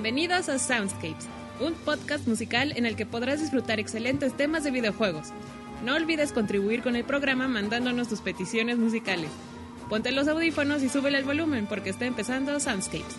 Bienvenidos a Soundscapes, un podcast musical en el que podrás disfrutar excelentes temas de videojuegos. No olvides contribuir con el programa mandándonos tus peticiones musicales. Ponte los audífonos y súbele el volumen porque está empezando Soundscapes.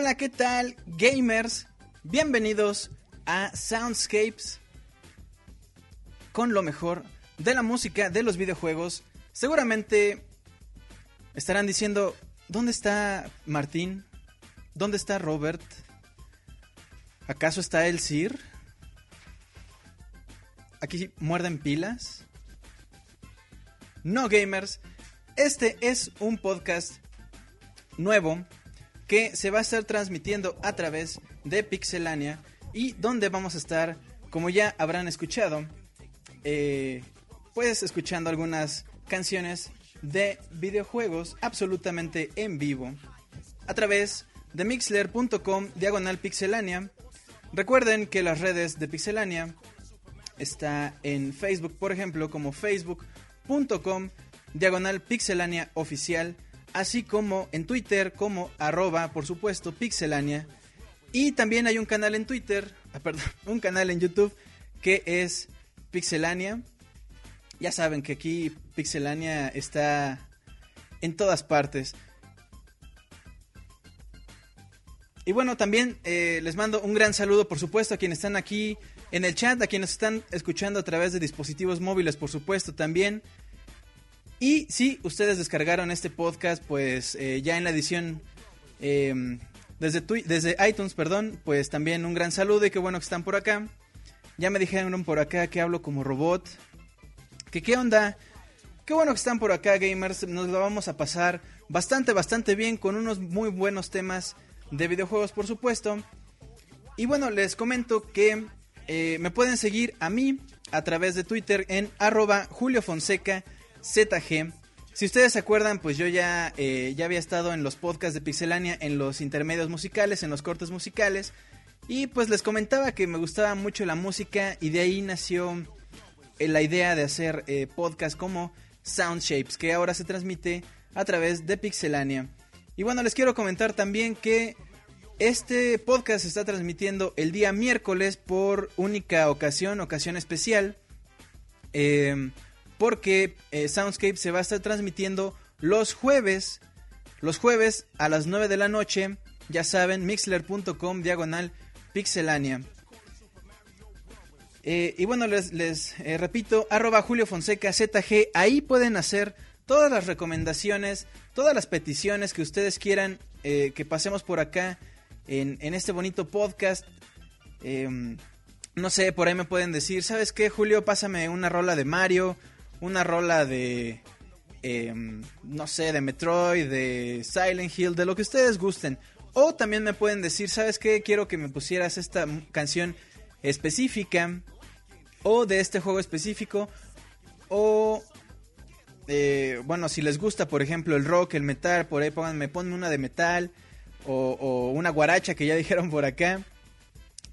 Hola, ¿qué tal, gamers? Bienvenidos a Soundscapes con lo mejor de la música de los videojuegos. Seguramente estarán diciendo, ¿dónde está Martín? ¿Dónde está Robert? ¿Acaso está el Sir? ¿Aquí muerden pilas? No, gamers. Este es un podcast nuevo que se va a estar transmitiendo a través de Pixelania y donde vamos a estar, como ya habrán escuchado, eh, pues escuchando algunas canciones de videojuegos absolutamente en vivo a través de mixler.com diagonal pixelania. Recuerden que las redes de Pixelania está en Facebook, por ejemplo, como facebook.com diagonal pixelania oficial, así como en Twitter como arroba, por supuesto, pixelania. Y también hay un canal en Twitter, ah, perdón, un canal en YouTube que es Pixelania. Ya saben que aquí Pixelania está en todas partes. Y bueno, también eh, les mando un gran saludo, por supuesto, a quienes están aquí en el chat, a quienes están escuchando a través de dispositivos móviles, por supuesto, también. Y si ustedes descargaron este podcast, pues eh, ya en la edición em, desde, desde iTunes, perdón, pues también un gran saludo y qué bueno que están por acá. Ya me dijeron por acá que hablo como robot. Que qué onda. Qué bueno que están por acá, gamers. Nos lo vamos a pasar bastante, bastante bien con unos muy buenos temas de videojuegos, por supuesto. Y bueno, les comento que eh, me pueden seguir a mí a través de Twitter en arroba Julio ZG. Si ustedes se acuerdan, pues yo ya, eh, ya había estado en los podcasts de Pixelania, en los intermedios musicales, en los cortes musicales. Y pues les comentaba que me gustaba mucho la música y de ahí nació eh, la idea de hacer eh, podcast como Soundshapes, que ahora se transmite a través de Pixelania. Y bueno, les quiero comentar también que este podcast se está transmitiendo el día miércoles por única ocasión, ocasión especial, eh, porque Soundscape se va a estar transmitiendo los jueves, los jueves a las 9 de la noche, ya saben, mixler.com diagonal Pixelania. Eh, y bueno, les, eh, repito, arroba Julio Fonseca ZG, ahí pueden hacer todas las recomendaciones, todas las peticiones que ustedes quieran eh, que pasemos por acá en, en este bonito podcast. Em, no sé, por ahí me pueden decir, ¿sabes qué, Julio? Pásame una rola de Mario, una rola de, em, no sé, de Metroid, de Silent Hill, de lo que ustedes gusten. O también me pueden decir, ¿sabes qué? Quiero que me pusieras esta canción específica. O de este juego específico. O... Eh, bueno, si les gusta, por ejemplo, el rock, el metal, por ahí pónganme, ponme una de metal. O, una guaracha que ya dijeron por acá.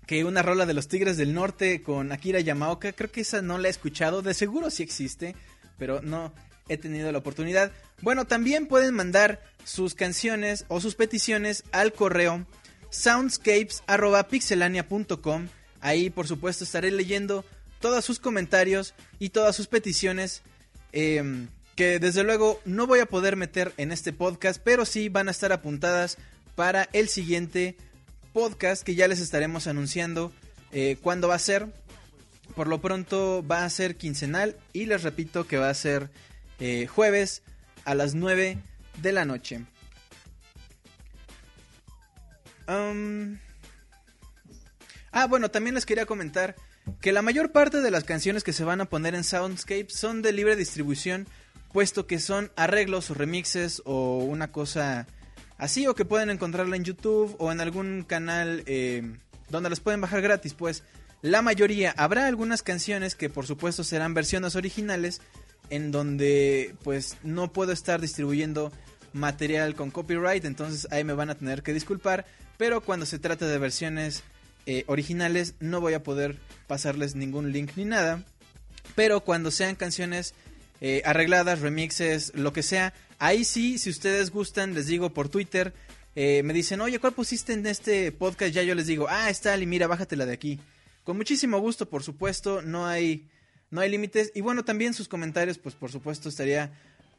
Que una rola de los Tigres del Norte con Akira Yamaoka. Creo que esa no la he escuchado. De seguro sí existe. Pero no he tenido la oportunidad. Bueno, también pueden mandar sus canciones o sus peticiones al correo soundscapes.pixelania.com. Ahí, por supuesto, estaré leyendo todos sus comentarios y todas sus peticiones. Em, que desde luego no voy a poder meter en este podcast, pero sí van a estar apuntadas para el siguiente podcast que ya les estaremos anunciando eh, cuándo va a ser. Por lo pronto va a ser quincenal y les repito que va a ser eh, jueves a las 9 de la noche. ah, bueno, también les quería comentar que la mayor parte de las canciones que se van a poner en Soundscape son de libre distribución, puesto que son arreglos o remixes o una cosa así, o que pueden encontrarla en YouTube o en algún canal eh, donde las pueden bajar gratis, pues. La mayoría, habrá algunas canciones que por supuesto serán versiones originales, en donde pues no puedo estar distribuyendo material con copyright, entonces ahí me van a tener que disculpar, pero cuando se trata de versiones eh, originales no voy a poder pasarles ningún link ni nada, pero cuando sean canciones eh, arregladas, remixes, lo que sea, ahí sí, si ustedes gustan, les digo por Twitter, eh, me dicen, oye, ¿cuál pusiste en este podcast? Ya yo les digo, ah, está, y mira, bájatela de aquí. Con muchísimo gusto, por supuesto, no hay no hay límites. Y bueno, también sus comentarios, pues por supuesto estaría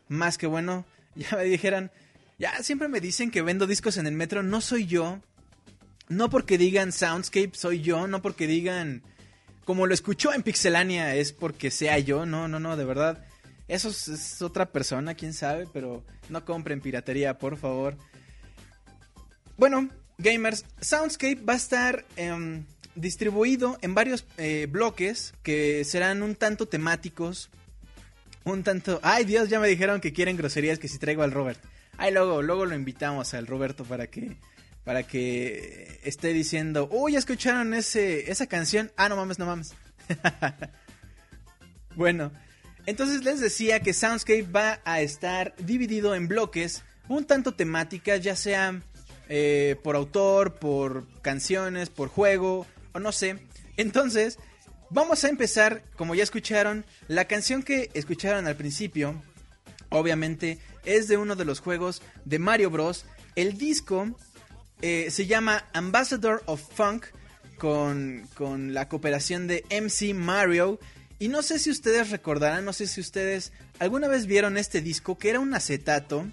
más que bueno. Ya me dijeran, Ya siempre me dicen que vendo discos en el metro, no soy yo. No porque digan Soundscape soy yo, no porque digan como lo escuchó en Pixelania es porque sea yo, no, no, no, de verdad. Eso es, otra persona, quién sabe, pero no compren piratería, por favor. Bueno, gamers, Soundscape va a estar em, distribuido en varios eh, bloques que serán un tanto temáticos, un tanto... Ay Dios, ya me dijeron que quieren groserías que si traigo al Robert. Ay, luego, luego lo invitamos al Roberto para que para que esté diciendo, "Uy, ya escucharon ese esa canción." Ah, no mames, no mames. bueno, entonces les decía que Soundscape va a estar dividido en bloques un tanto temáticas, ya sea eh, por autor, por canciones, por juego o no sé. Entonces, vamos a empezar, como ya escucharon, la canción que escucharon al principio, obviamente es de uno de los juegos de Mario Bros. El disco eh, se llama Ambassador of Funk con, con la cooperación de MC Mario. Y no sé si ustedes recordarán, no sé si ustedes alguna vez vieron este disco que era un acetato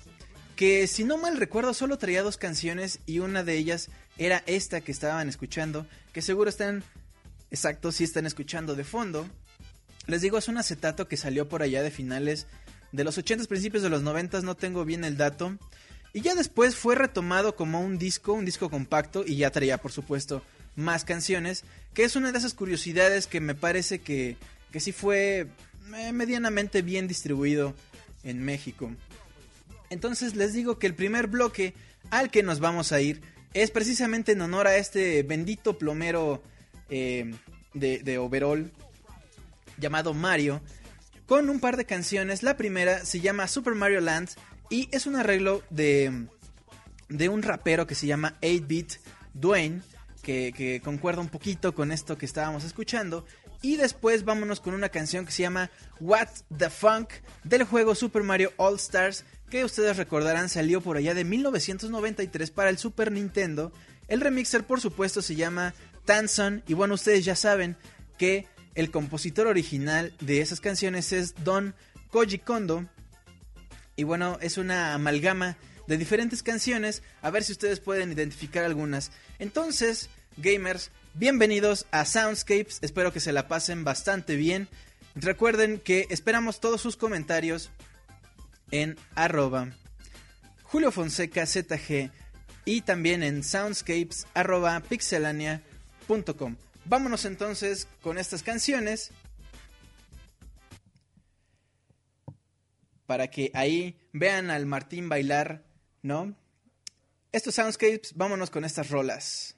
que si no mal recuerdo solo traía dos canciones y una de ellas era esta que estaban escuchando, que seguro están, exacto, si están escuchando de fondo. Les digo, es un acetato que salió por allá de finales de los 80 principios de los 90 no tengo bien el dato. Y ya después fue retomado como un disco, un disco compacto, y ya traía, por supuesto, más canciones, que es una de esas curiosidades que me parece que, que sí fue eh, medianamente bien distribuido en México. Entonces les digo que el primer bloque al que nos vamos a ir es precisamente en honor a este bendito plomero eh, de, de overall llamado Mario, con un par de canciones. La primera se llama Super Mario Land y es un arreglo de, de un rapero que se llama 8-Bit Dwayne, que, que concuerda un poquito con esto que estábamos escuchando. Y después vámonos con una canción que se llama What the Funk del juego Super Mario All Stars, que ustedes recordarán salió por allá de 1993 para el Super Nintendo. El remixer por supuesto se llama Tanson y bueno ustedes ya saben que el compositor original de esas canciones es Don Koji Kondo. Y bueno, es una amalgama de diferentes canciones. A ver si ustedes pueden identificar algunas. Entonces, gamers, bienvenidos a Soundscapes. Espero que se la pasen bastante bien. Recuerden que esperamos todos sus comentarios en arroba Julio Fonseca ZG y también en soundscapes pixelania.com. Vámonos entonces con estas canciones. Para que ahí vean al Martín bailar, ¿no? Estos soundscapes, vámonos con estas rolas.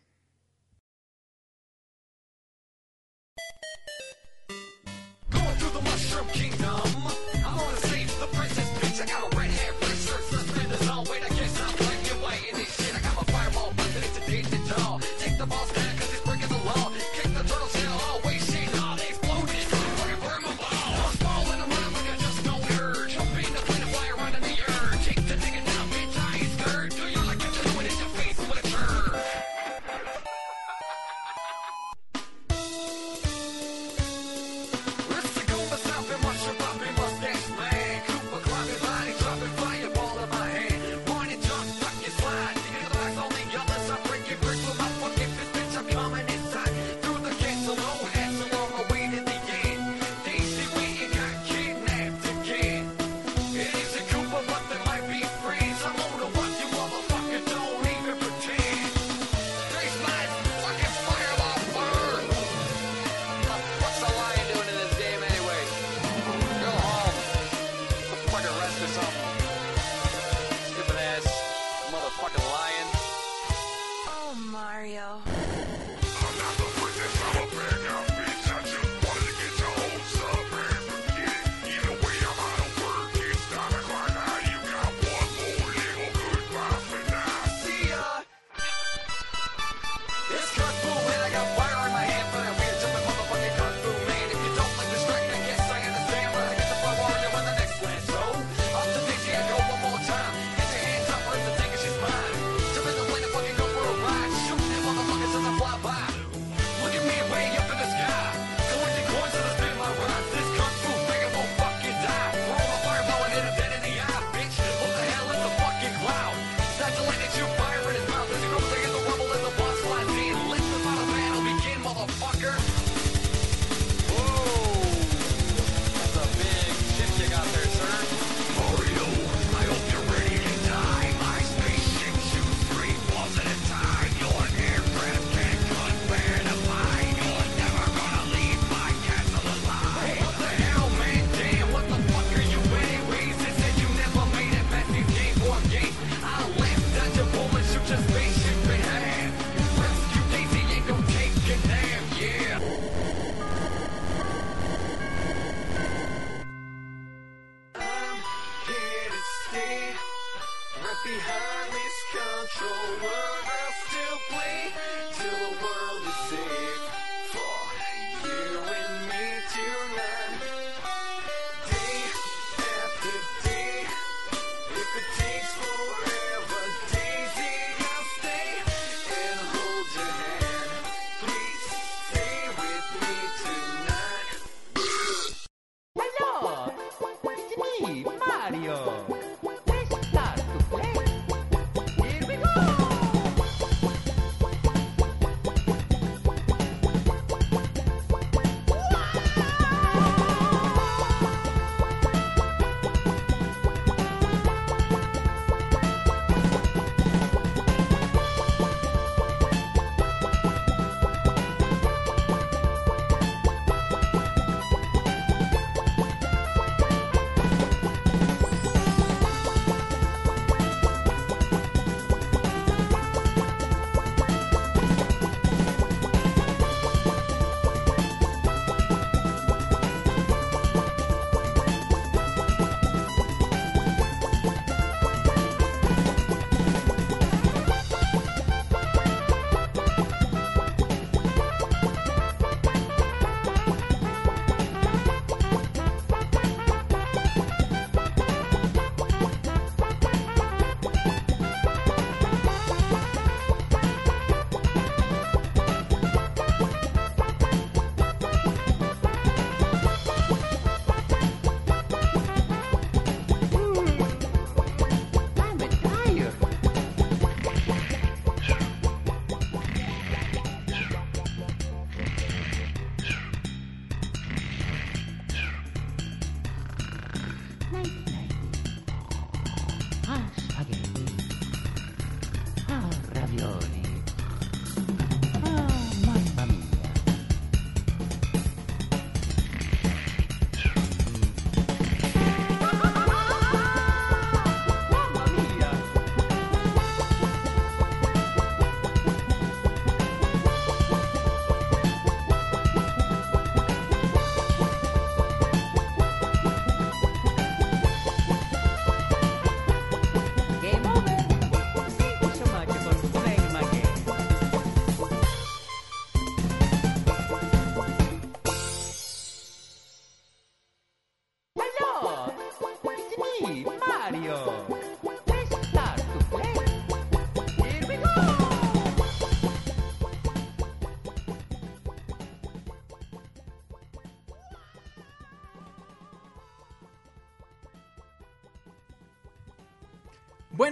Behind this control world.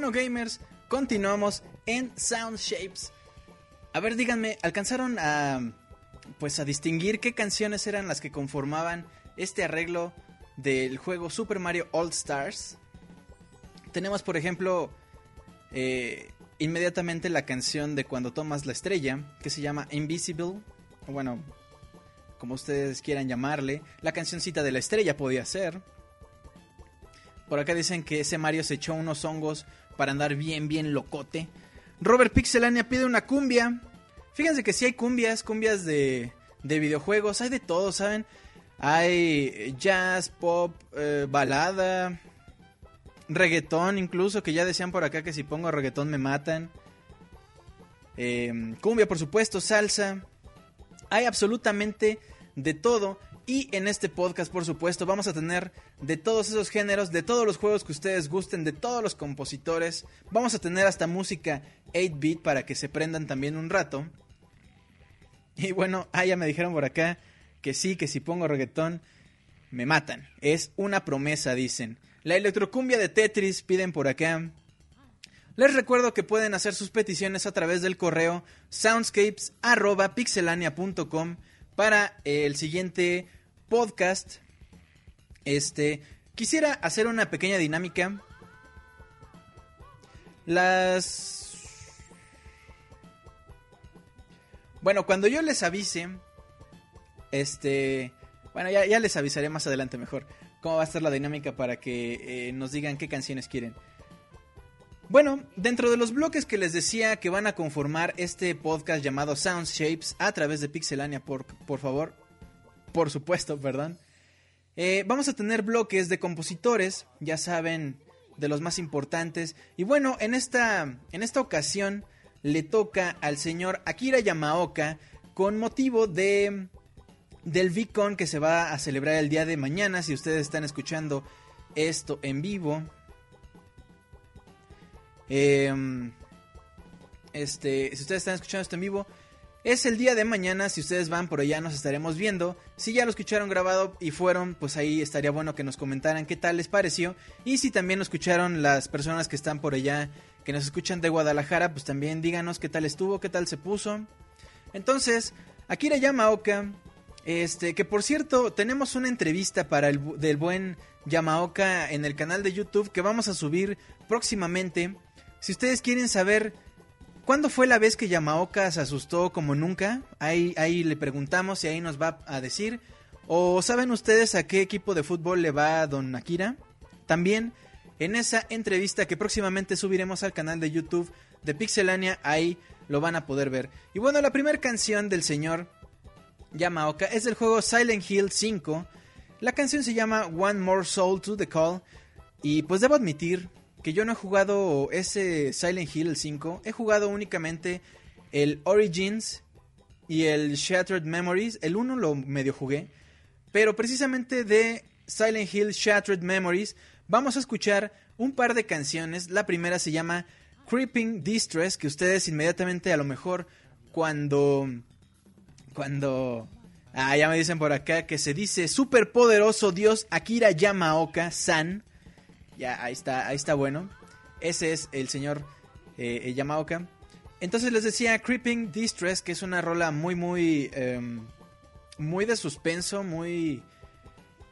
Bueno, gamers, continuamos en Sound Shapes. A ver, díganme, ¿alcanzaron a pues a distinguir qué canciones eran las que conformaban este arreglo del juego Super Mario All Stars? Tenemos, por ejemplo, eh, inmediatamente la canción de Cuando tomas la estrella, que se llama Invisible, bueno, como ustedes quieran llamarle, la cancioncita de la estrella podía ser. Por acá dicen que ese Mario se echó unos hongos para andar bien, bien locote. Robert Pixelania pide una cumbia. Fíjense que sí hay cumbias, cumbias de, de videojuegos, hay de todo, ¿saben? Hay jazz, pop, eh, balada, reggaetón incluso, que ya decían por acá que si pongo reggaetón me matan. Eh, cumbia, por supuesto, salsa. Hay absolutamente de todo. Y en este podcast, por supuesto, vamos a tener de todos esos géneros, de todos los juegos que ustedes gusten, de todos los compositores. Vamos a tener hasta música 8-bit para que se prendan también un rato. Y bueno, ah, ya me dijeron por acá que sí, que si pongo reggaetón me matan. Es una promesa, dicen. La electrocumbia de Tetris piden por acá. Les recuerdo que pueden hacer sus peticiones a través del correo soundscapes@pixelania.com para el siguiente podcast. Este, quisiera hacer una pequeña dinámica. Las Bueno, cuando yo les avise este, bueno, ya, les avisaré más adelante mejor cómo va a ser la dinámica para que eh, nos digan qué canciones quieren. Bueno, dentro de los bloques que les decía que van a conformar este podcast llamado Sound Shapes a través de Pixelania, por, por favor, por supuesto, perdón, eh, vamos a tener bloques de compositores, ya saben, de los más importantes. Y bueno, en esta, en esta ocasión le toca al señor Akira Yamaoka con motivo de del VCon que se va a celebrar el día de mañana. Si ustedes están escuchando esto en vivo. Em, este, si ustedes están escuchando esto en vivo, es el día de mañana. Si ustedes van por allá, nos estaremos viendo. Si ya lo escucharon grabado y fueron, pues ahí estaría bueno que nos comentaran qué tal les pareció. Y si también lo escucharon las personas que están por allá, que nos escuchan de Guadalajara, pues también díganos qué tal estuvo, qué tal se puso. Entonces, Akira Yamaoka, este, que por cierto, tenemos una entrevista para el del buen Yamaoka en el canal de YouTube que vamos a subir próximamente. Si ustedes quieren saber cuándo fue la vez que Yamaoka se asustó como nunca, ahí, ahí le preguntamos y ahí nos va a decir. ¿O saben ustedes a qué equipo de fútbol le va Don Akira? También en esa entrevista que próximamente subiremos al canal de YouTube de Pixelania, ahí lo van a poder ver. Y bueno, la primera canción del señor Yamaoka es del juego Silent Hill 5. La canción se llama One More Soul to the Call. Y pues debo admitir que yo no he jugado ese Silent Hill 5. He jugado únicamente el Origins y el Shattered Memories. El 1 lo medio jugué. Pero precisamente de Silent Hill Shattered Memories vamos a escuchar un par de canciones. La primera se llama Creeping Distress, que ustedes inmediatamente a lo mejor cuando... Cuando... Ah, ya me dicen por acá que se dice superpoderoso dios Akira Yamaoka San. Ya, ahí está, ahí está bueno. Ese es el señor eh, Yamaoka. Entonces les decía Creeping Distress, que es una rola muy, muy... em, muy de suspenso, muy...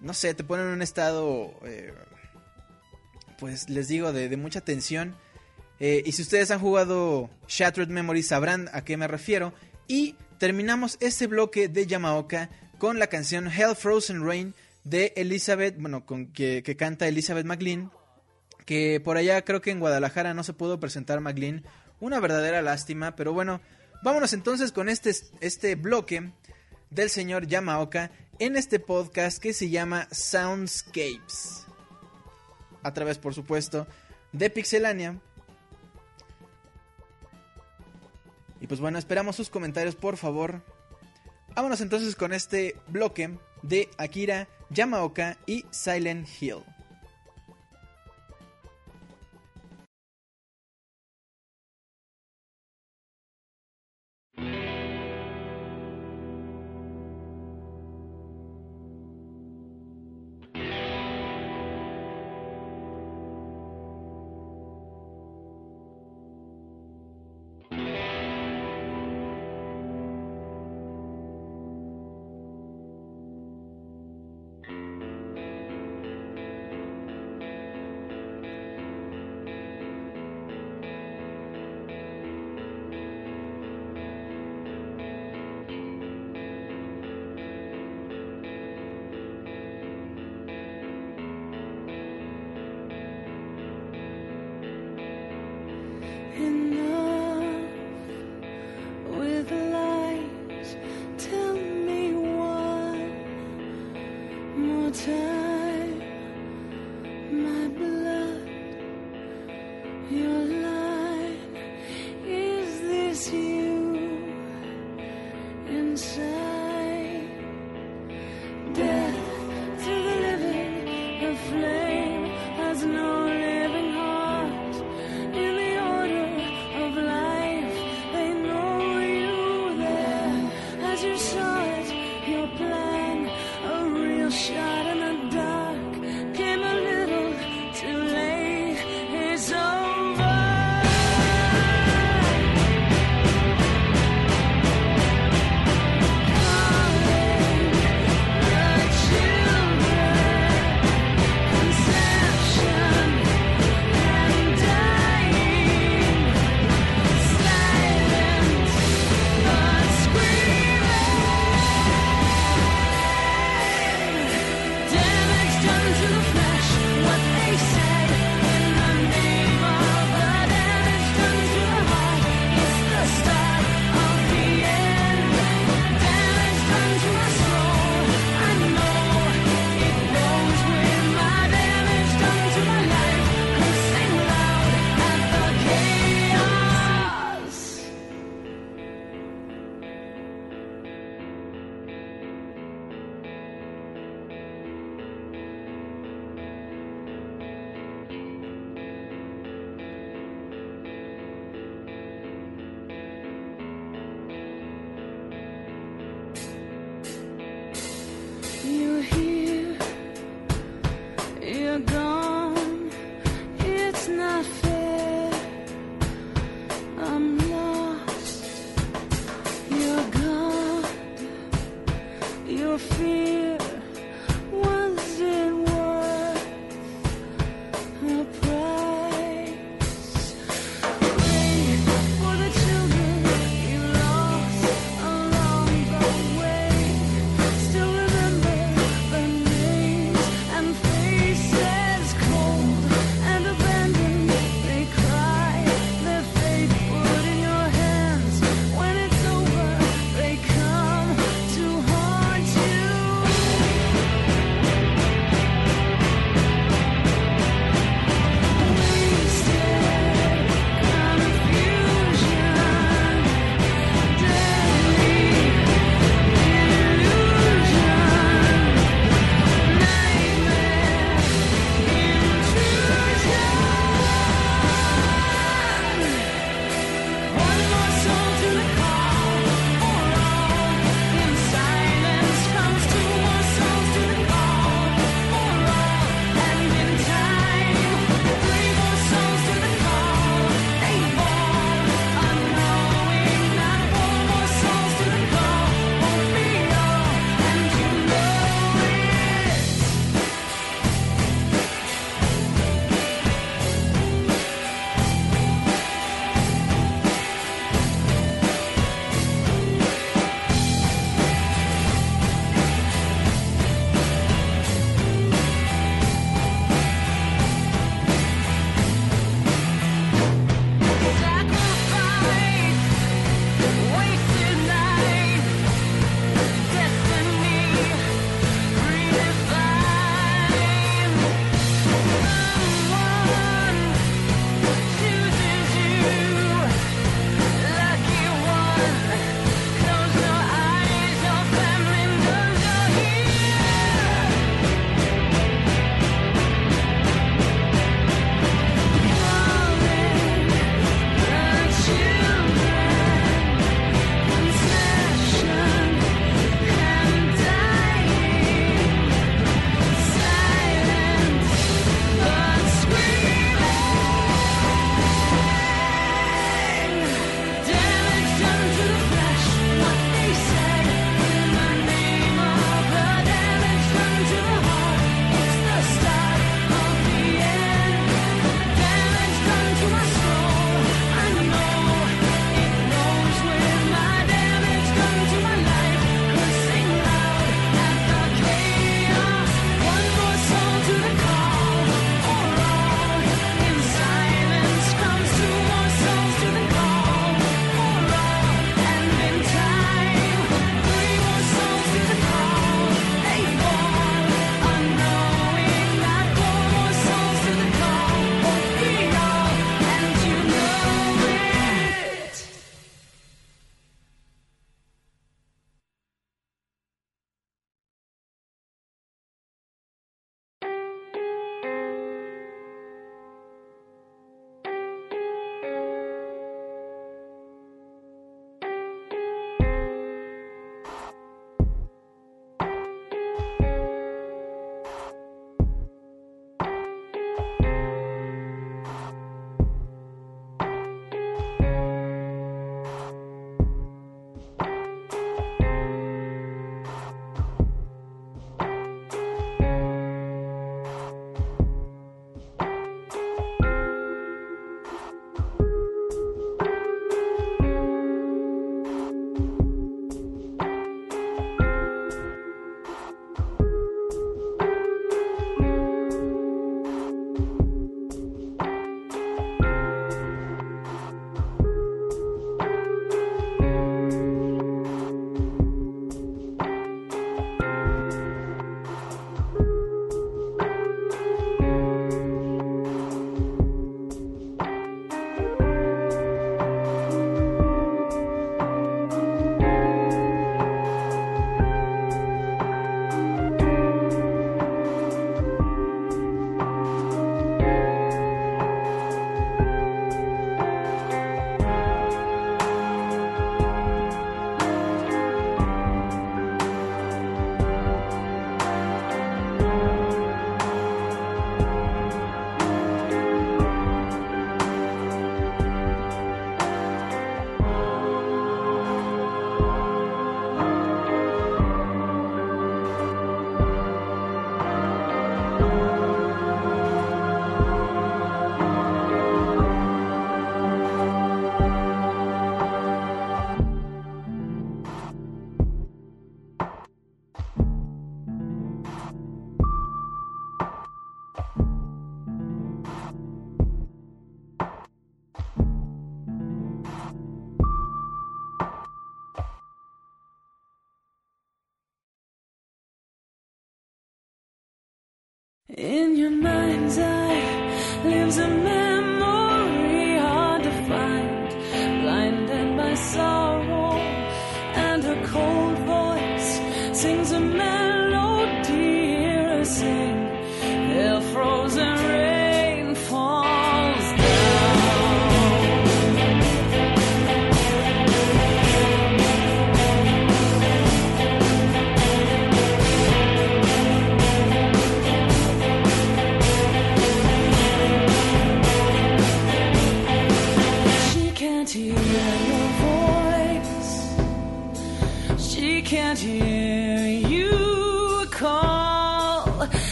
No sé, te pone en un estado... eh, pues les digo, de, de mucha tensión. Eh, y si ustedes han jugado Shattered Memories sabrán a qué me refiero. Y terminamos este bloque de Yamaoka con la canción Hell Frozen Rain de Elizabeth, bueno, con, que, que canta Elizabeth McLean. Que por allá creo que en Guadalajara no se pudo presentar McLean. Una verdadera lástima, pero bueno, vámonos entonces con este, este bloque del señor Yamaoka en este podcast que se llama Soundscapes. A través, por supuesto, de Pixelania. Y pues bueno, esperamos sus comentarios, por favor. Vámonos entonces con este bloque de Akira Yamaoka y Silent Hill.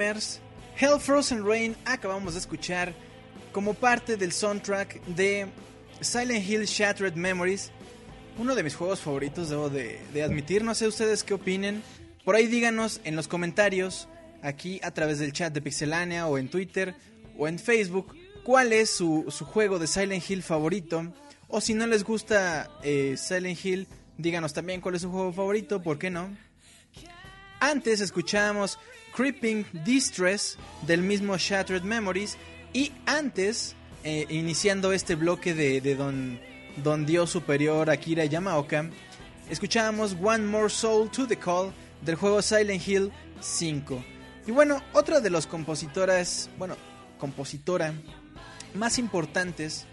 Hell Frozen Rain acabamos de escuchar como parte del soundtrack de Silent Hill Shattered Memories, uno de mis juegos favoritos, debo de, admitir. No sé ustedes qué opinen. Por ahí díganos en los comentarios, aquí a través del chat de Pixelania o en Twitter o en Facebook, cuál es su, su juego de Silent Hill favorito. O si no les gusta eh, Silent Hill, díganos también cuál es su juego favorito, ¿por qué no? Antes escuchábamos Creeping Distress del mismo Shattered Memories. Y antes, eh, iniciando este bloque de, de don, don Dios Superior Akira Yamaoka, escuchábamos One More Soul to the Call del juego Silent Hill 5. Y bueno, otra de las compositoras, bueno, compositora más importantes,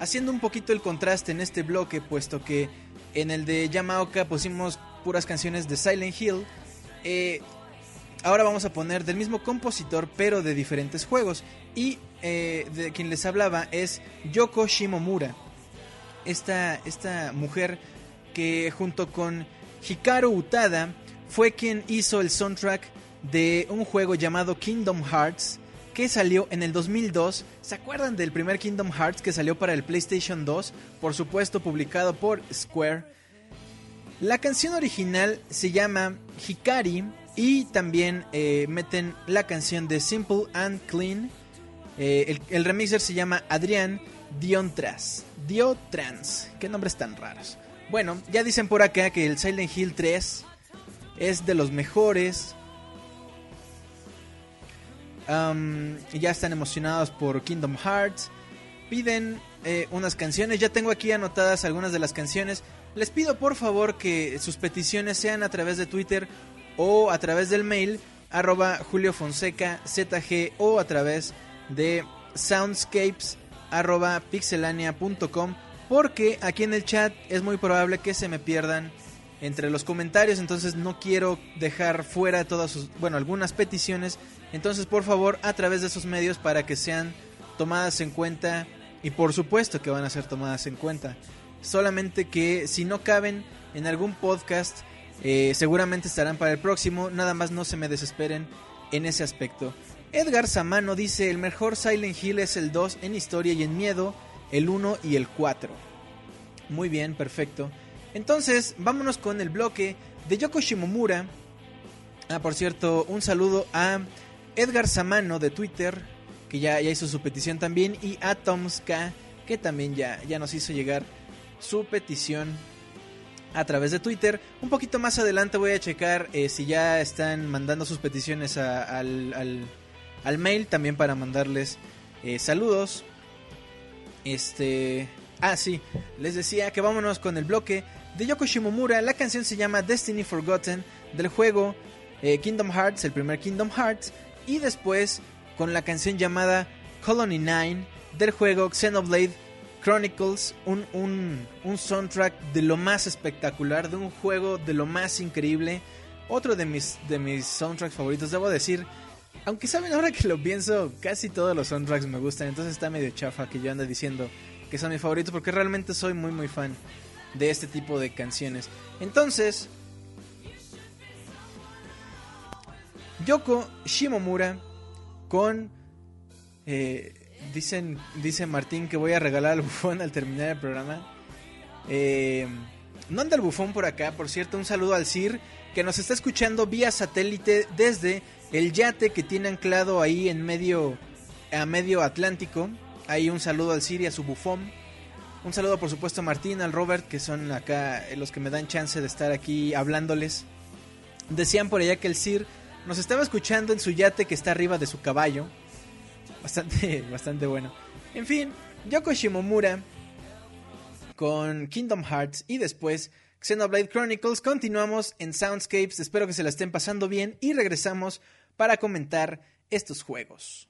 haciendo un poquito el contraste en este bloque, puesto que en el de Yamaoka pusimos puras canciones de Silent Hill. eh, ahora vamos a poner del mismo compositor, pero de diferentes juegos. Y eh, de quien les hablaba es Yoko Shimomura. Esta, esta mujer que junto con Hikaru Utada fue quien hizo el soundtrack de un juego llamado Kingdom Hearts que salió en el 2002. ¿Se acuerdan del primer Kingdom Hearts que salió para el PlayStation 2? Por supuesto, publicado por Square. La canción original se llama Hikari y también eh, meten la canción de Simple and Clean. Eh, el, remixer se llama Adrián Diontras. Diotrans. Qué nombres tan raros. Bueno, ya dicen por acá que el Silent Hill 3 es de los mejores. Ya están emocionados por Kingdom Hearts. Piden eh, unas canciones. Ya tengo aquí anotadas algunas de las canciones. Les pido por favor que sus peticiones sean a través de Twitter o a través del mail arroba Julio Fonseca ZG o a través de soundscapes arroba pixelania.com porque aquí en el chat es muy probable que se me pierdan entre los comentarios, entonces no quiero dejar fuera todas sus, bueno, algunas peticiones, entonces por favor a través de esos medios para que sean tomadas en cuenta y por supuesto que van a ser tomadas en cuenta. Solamente que si no caben en algún podcast, eh, seguramente estarán para el próximo, nada más no se me desesperen en ese aspecto. Edgar Samano dice, el mejor Silent Hill es el 2 en historia y en miedo, el 1 y el 4. Muy bien, perfecto. Entonces, vámonos con el bloque de Yoko Shimomura. Ah, por cierto, un saludo a Edgar Samano de Twitter, que ya, ya hizo su petición también, y a Tomska, que también ya, ya nos hizo llegar su petición a través de Twitter. Un poquito más adelante voy a checar eh, si ya están mandando sus peticiones al, al- al mail, también para mandarles eh, saludos. Este. Ah, sí, les decía que vámonos con el bloque de Yoko Shimomura. La canción se llama Destiny Forgotten del juego eh, Kingdom Hearts, el primer Kingdom Hearts. Y después con la canción llamada Colony 9 del juego Xenoblade Chronicles. Un, un, un soundtrack de lo más espectacular, de un juego de lo más increíble. Otro de mis, de mis soundtracks favoritos, debo decir. Aunque saben, ahora que lo pienso, casi todos los soundtracks me gustan. Entonces está medio chafa que yo ande diciendo que son mis favoritos. Porque realmente soy muy, muy fan de este tipo de canciones. Entonces, Yoko Shimomura con... eh, dicen, dice Martín que voy a regalar al bufón al terminar el programa. Eh, no anda el bufón por acá, por cierto, un saludo al CIR que nos está escuchando vía satélite desde el yate que tiene anclado ahí en medio a medio Atlántico. Ahí un saludo al CIR y a su bufón. Un saludo por supuesto a Martín, al Robert, que son acá los que me dan chance de estar aquí hablándoles. Decían por allá que el CIR nos estaba escuchando en su yate que está arriba de su caballo. Bastante, bastante bueno. En fin, Yoko Shimomura con Kingdom Hearts y después Xenoblade Chronicles. Continuamos en Soundscapes. Espero que se la estén pasando bien y regresamos para comentar estos juegos.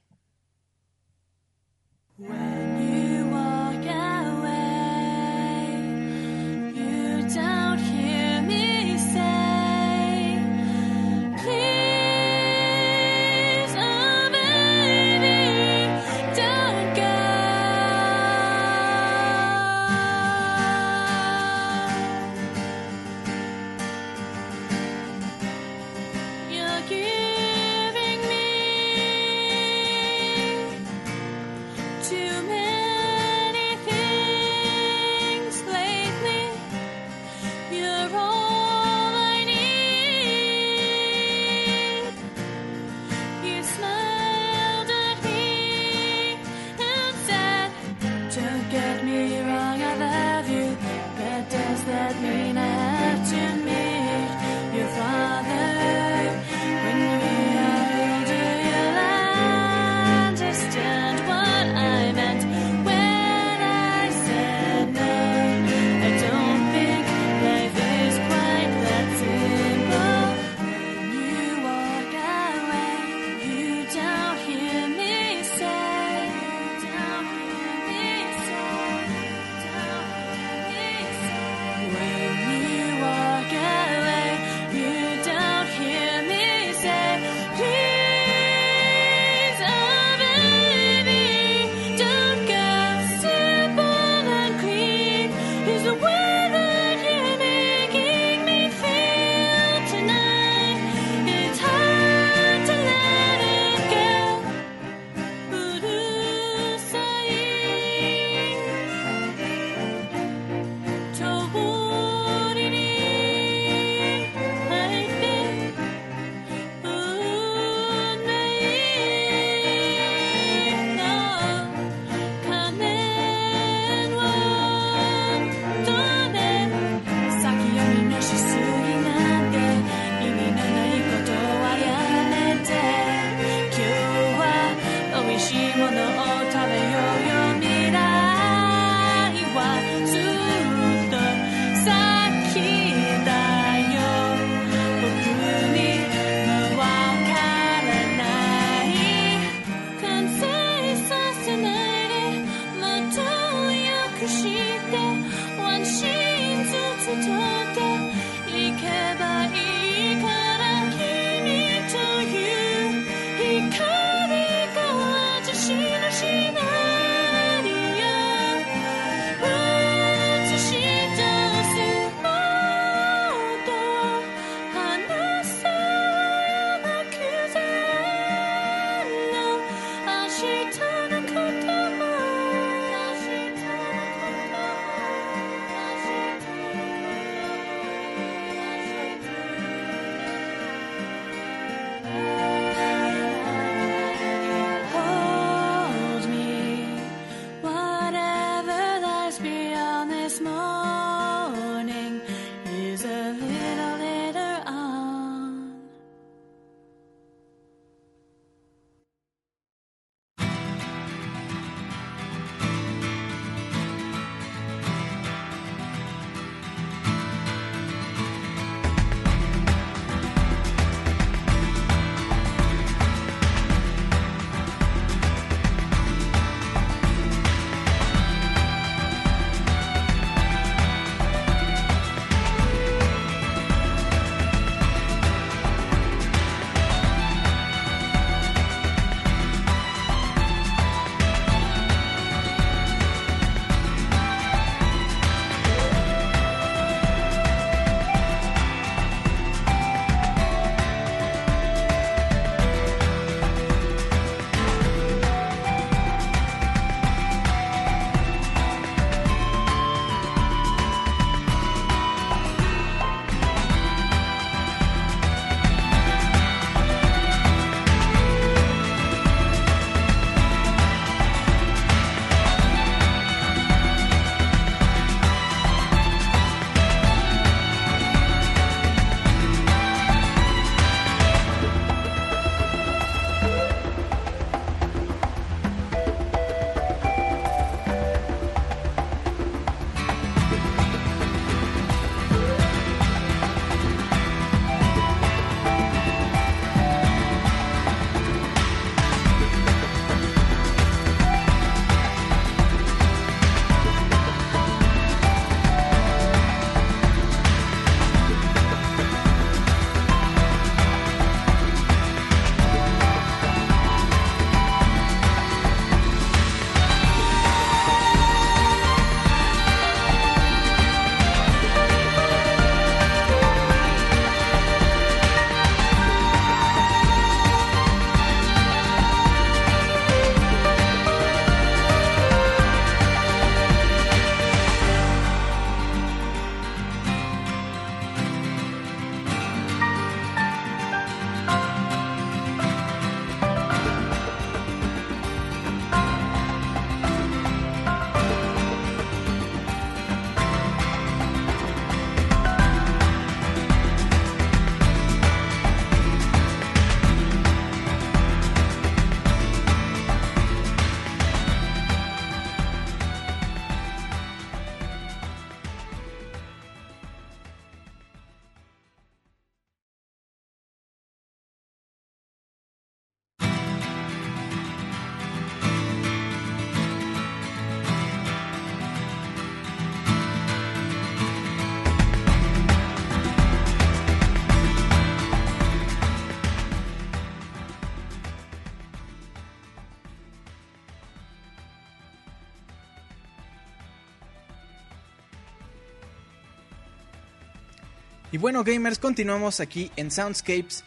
Y bueno, gamers, continuamos aquí en Soundscapes.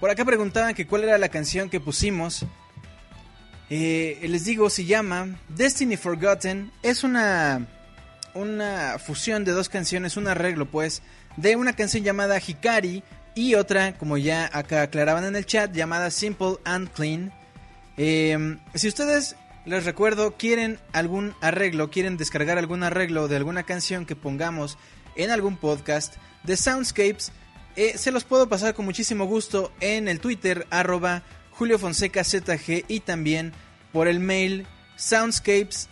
Por acá preguntaban que cuál era la canción que pusimos. Eh, les digo, se llama Destiny Forgotten. Es una, una fusión de dos canciones, un arreglo pues, de una canción llamada Hikari y otra, como ya acá aclaraban en el chat, llamada Simple and Clean. Eh, si ustedes, les recuerdo, quieren algún arreglo, quieren descargar algún arreglo de alguna canción que pongamos en algún podcast de Soundscapes, eh, se los puedo pasar con muchísimo gusto en el Twitter, arroba Julio Fonseca ZG y también por el mail soundscapes.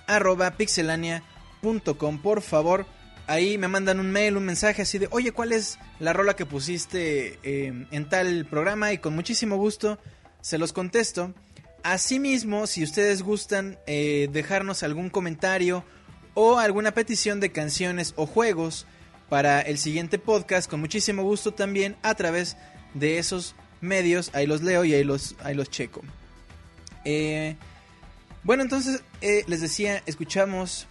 Por favor, ahí me mandan un mail, un mensaje así de, oye, ¿cuál es la rola que pusiste eh, en tal programa? Y con muchísimo gusto se los contesto. Asimismo, si ustedes gustan eh, dejarnos algún comentario o alguna petición de canciones o juegos para el siguiente podcast, con muchísimo gusto también a través de esos medios, ahí los leo y ahí los, ahí los checo. Eh, bueno, entonces eh, les decía, escuchamos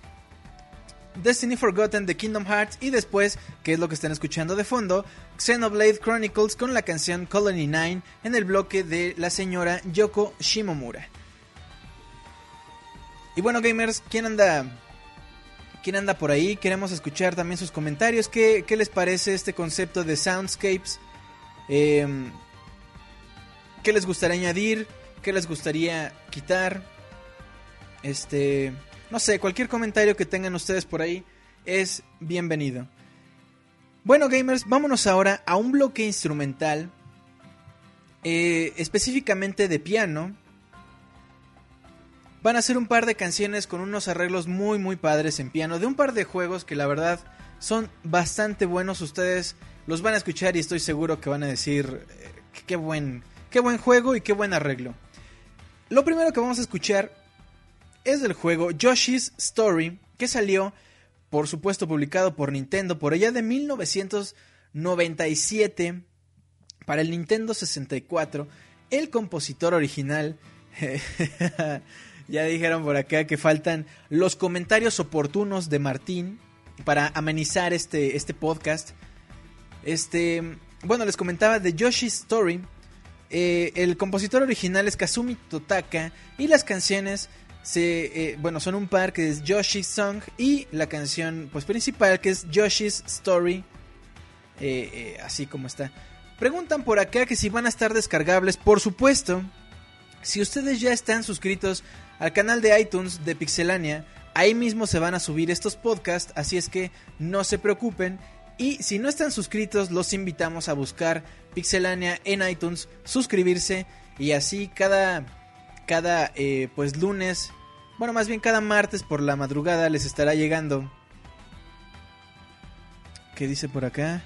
Destiny Forgotten de Kingdom Hearts y después, que es lo que están escuchando de fondo, Xenoblade Chronicles con la canción Colony 9 en el bloque de la señora Yoko Shimomura. Y bueno, gamers, ¿quién anda quién anda por ahí? Queremos escuchar también sus comentarios. ¿Qué, les parece este concepto de soundscapes? Eh, ¿Qué les gustaría añadir? ¿Qué les gustaría quitar? Este, no sé, cualquier comentario que tengan ustedes por ahí es bienvenido. Bueno, gamers, vámonos ahora a un bloque instrumental, eh, específicamente de piano. Van a ser un par de canciones con unos arreglos muy muy padres en piano, de un par de juegos que la verdad son bastante buenos. Ustedes los van a escuchar y estoy seguro que van a decir eh, qué buen, qué buen juego y qué buen arreglo. Lo primero que vamos a escuchar es del juego Yoshi's Story, que salió, por supuesto, publicado por Nintendo por allá de 1997 para el Nintendo 64. El compositor original, ya dijeron por acá que faltan los comentarios oportunos de Martín para amenizar este, este podcast. Este, bueno, les comentaba de Yoshi's Story. Eh, el compositor original es Kazumi Totaka y las canciones se, eh, bueno, son un par que es Yoshi's Song y la canción pues principal que es Yoshi's Story, eh, así como está. Preguntan por acá que si van a estar descargables, por supuesto. Si ustedes ya están suscritos al canal de iTunes de Pixelania, ahí mismo se van a subir estos podcasts, así es que no se preocupen. Y si no están suscritos, los invitamos a buscar Pixelania en iTunes, suscribirse y así cada cada eh, pues lunes, bueno más bien cada martes por la madrugada les estará llegando. ¿Qué dice por acá?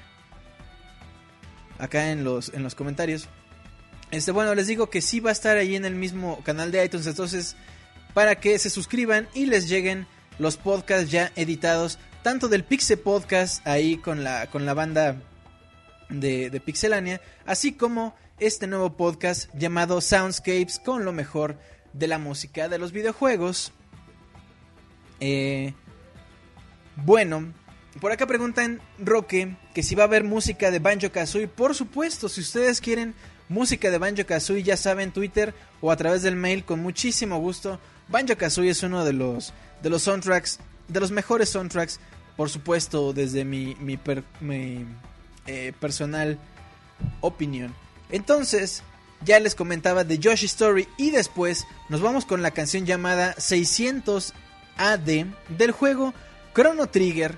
Acá en los, en los comentarios. Este, bueno, les digo que sí va a estar ahí en el mismo canal de iTunes, entonces para que se suscriban y les lleguen los podcasts ya editados, tanto del Pixel Podcast ahí con la, con la banda de, de Pixelania, así como este nuevo podcast llamado Soundscapes con lo mejor de la música de los videojuegos. Eh, bueno, por acá preguntan Roque que si va a haber música de Banjo Kazooie. Por supuesto, si ustedes quieren música de Banjo Kazooie, ya saben, Twitter o a través del mail, con muchísimo gusto. Banjo Kazooie es uno de los, de los soundtracks, de los mejores soundtracks, por supuesto, desde mi, mi, eh, personal opinión. Entonces, ya les comentaba de Yoshi Story y después nos vamos con la canción llamada 600 AD del juego Chrono Trigger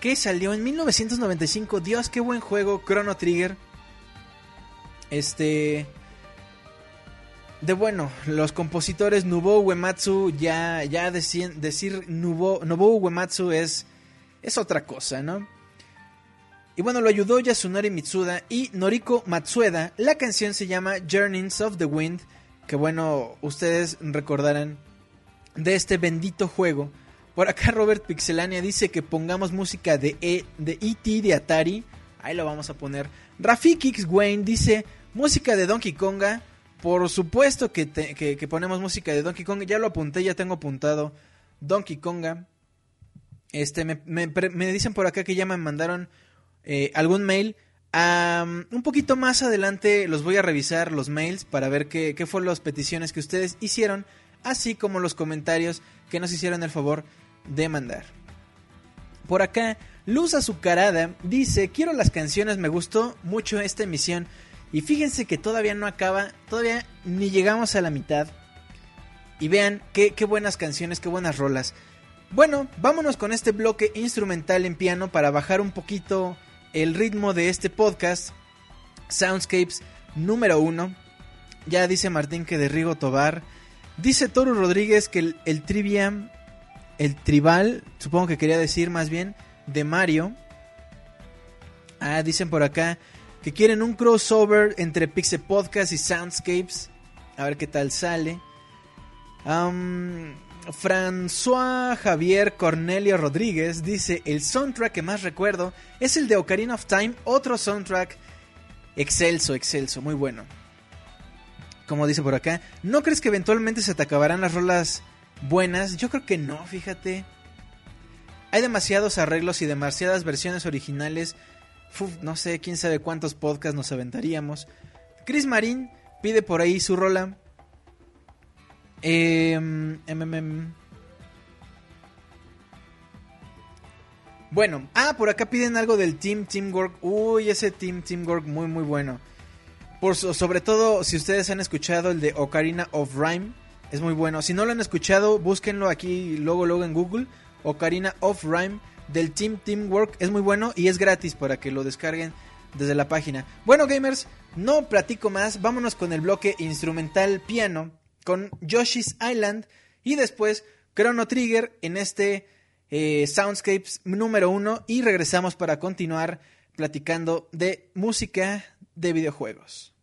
que salió en 1995. Dios, qué buen juego Chrono Trigger. Este de bueno, los compositores Nobuo Uematsu ya ya deci- decir Nobuo, Nobuo Uematsu es es otra cosa, ¿no? Y bueno, lo ayudó Yasunori Mitsuda y Noriko Matsueda. La canción se llama Journeys of the Wind, que bueno, ustedes recordarán de este bendito juego. Por acá Robert Pixelania dice que pongamos música de E de E.T. de Atari. Ahí lo vamos a poner. Rafik X Wayne dice música de Donkey Konga. Por supuesto que, que- ponemos música de Donkey Konga. Ya lo apunté, ya tengo apuntado Donkey Konga. Este, me, me dicen por acá que ya me mandaron eh, algún mail un poquito más adelante los voy a revisar los mails para ver qué, qué fueron las peticiones que ustedes hicieron, así como los comentarios que nos hicieron el favor de mandar. Por acá, Luz Azucarada dice, quiero las canciones, me gustó mucho esta emisión. Y fíjense que todavía no acaba, todavía ni llegamos a la mitad. Y vean qué, buenas canciones, qué buenas rolas. Bueno, vámonos con este bloque instrumental en piano para bajar un poquito el ritmo de este podcast. Soundscapes número uno. Ya dice Martín que de Rigo Tobar. Dice Toru Rodríguez que el, el trivia, el tribal, supongo que quería decir más bien, de Mario. Ah, dicen por acá que quieren un crossover entre Pixel Podcast y Soundscapes. A ver qué tal sale. François Javier Cornelio Rodríguez dice: El soundtrack que más recuerdo es el de Ocarina of Time, otro soundtrack excelso, excelso, muy bueno. Como dice por acá, ¿no crees que eventualmente se te acabarán las rolas buenas? Yo creo que no, fíjate. Hay demasiados arreglos y demasiadas versiones originales. No sé, quién sabe cuántos podcasts nos aventaríamos. Chris Marín pide por ahí su rola. Eh. Bueno, ah, por acá piden algo del Team Teamwork. Uy, ese Team Teamwork muy muy bueno. Por so- sobre todo si ustedes han escuchado el de Ocarina of Rhyme, es muy bueno. Si no lo han escuchado, búsquenlo aquí luego luego en Google. Ocarina of Rhyme del Team Teamwork es muy bueno y es gratis para que lo descarguen desde la página. Bueno, gamers, no platico más. Vámonos con el bloque instrumental piano con Yoshi's Island y después Chrono Trigger en este eh, Soundscapes número uno y regresamos para continuar platicando de música de videojuegos.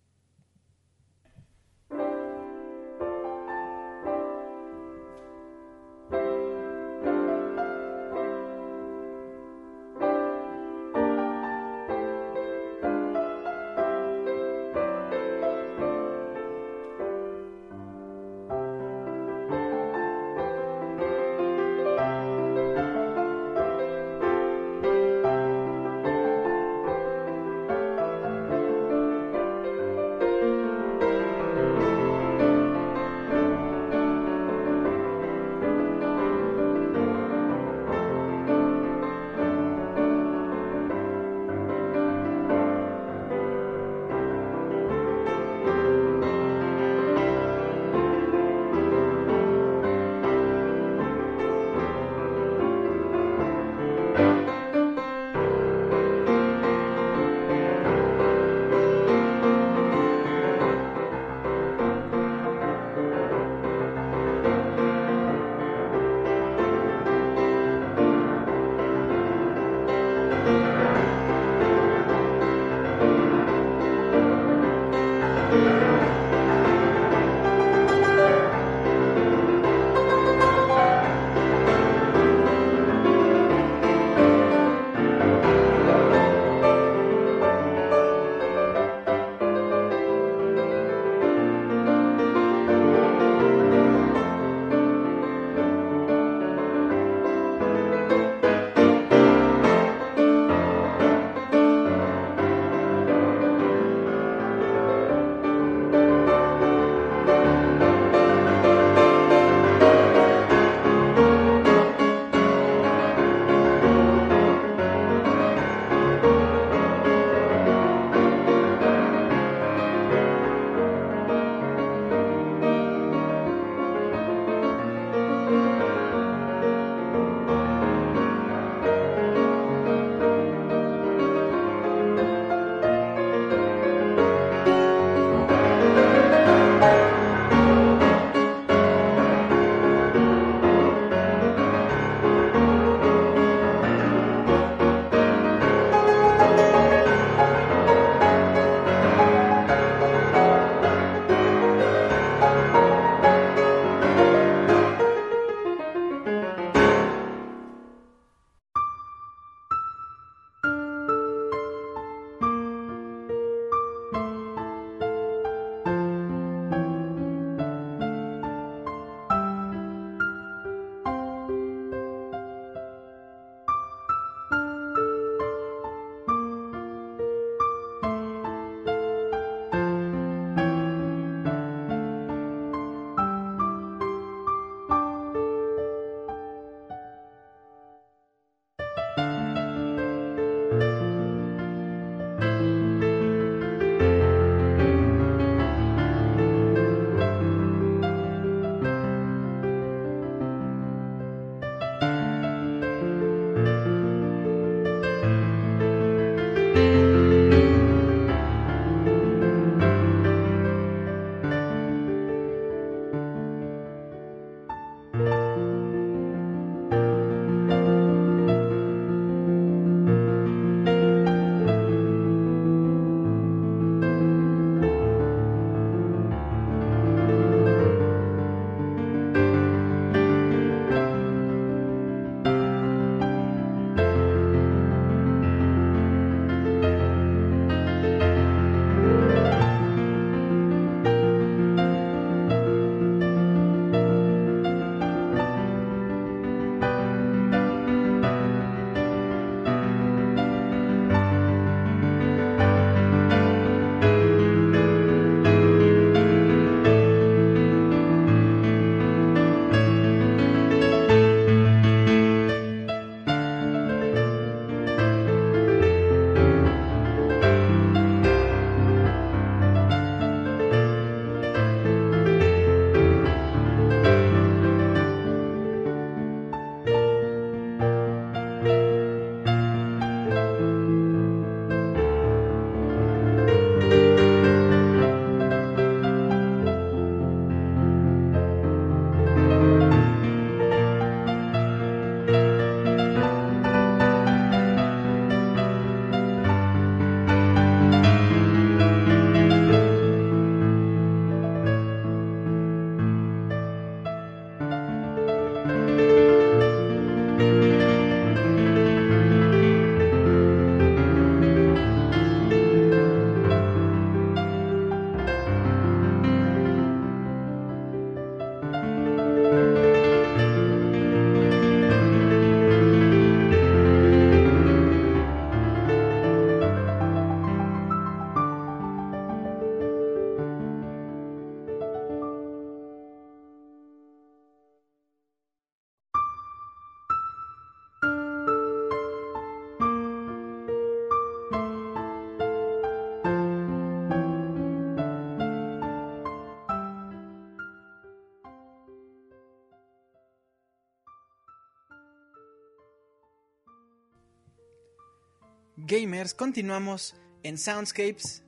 Gamers, continuamos en Soundscapes.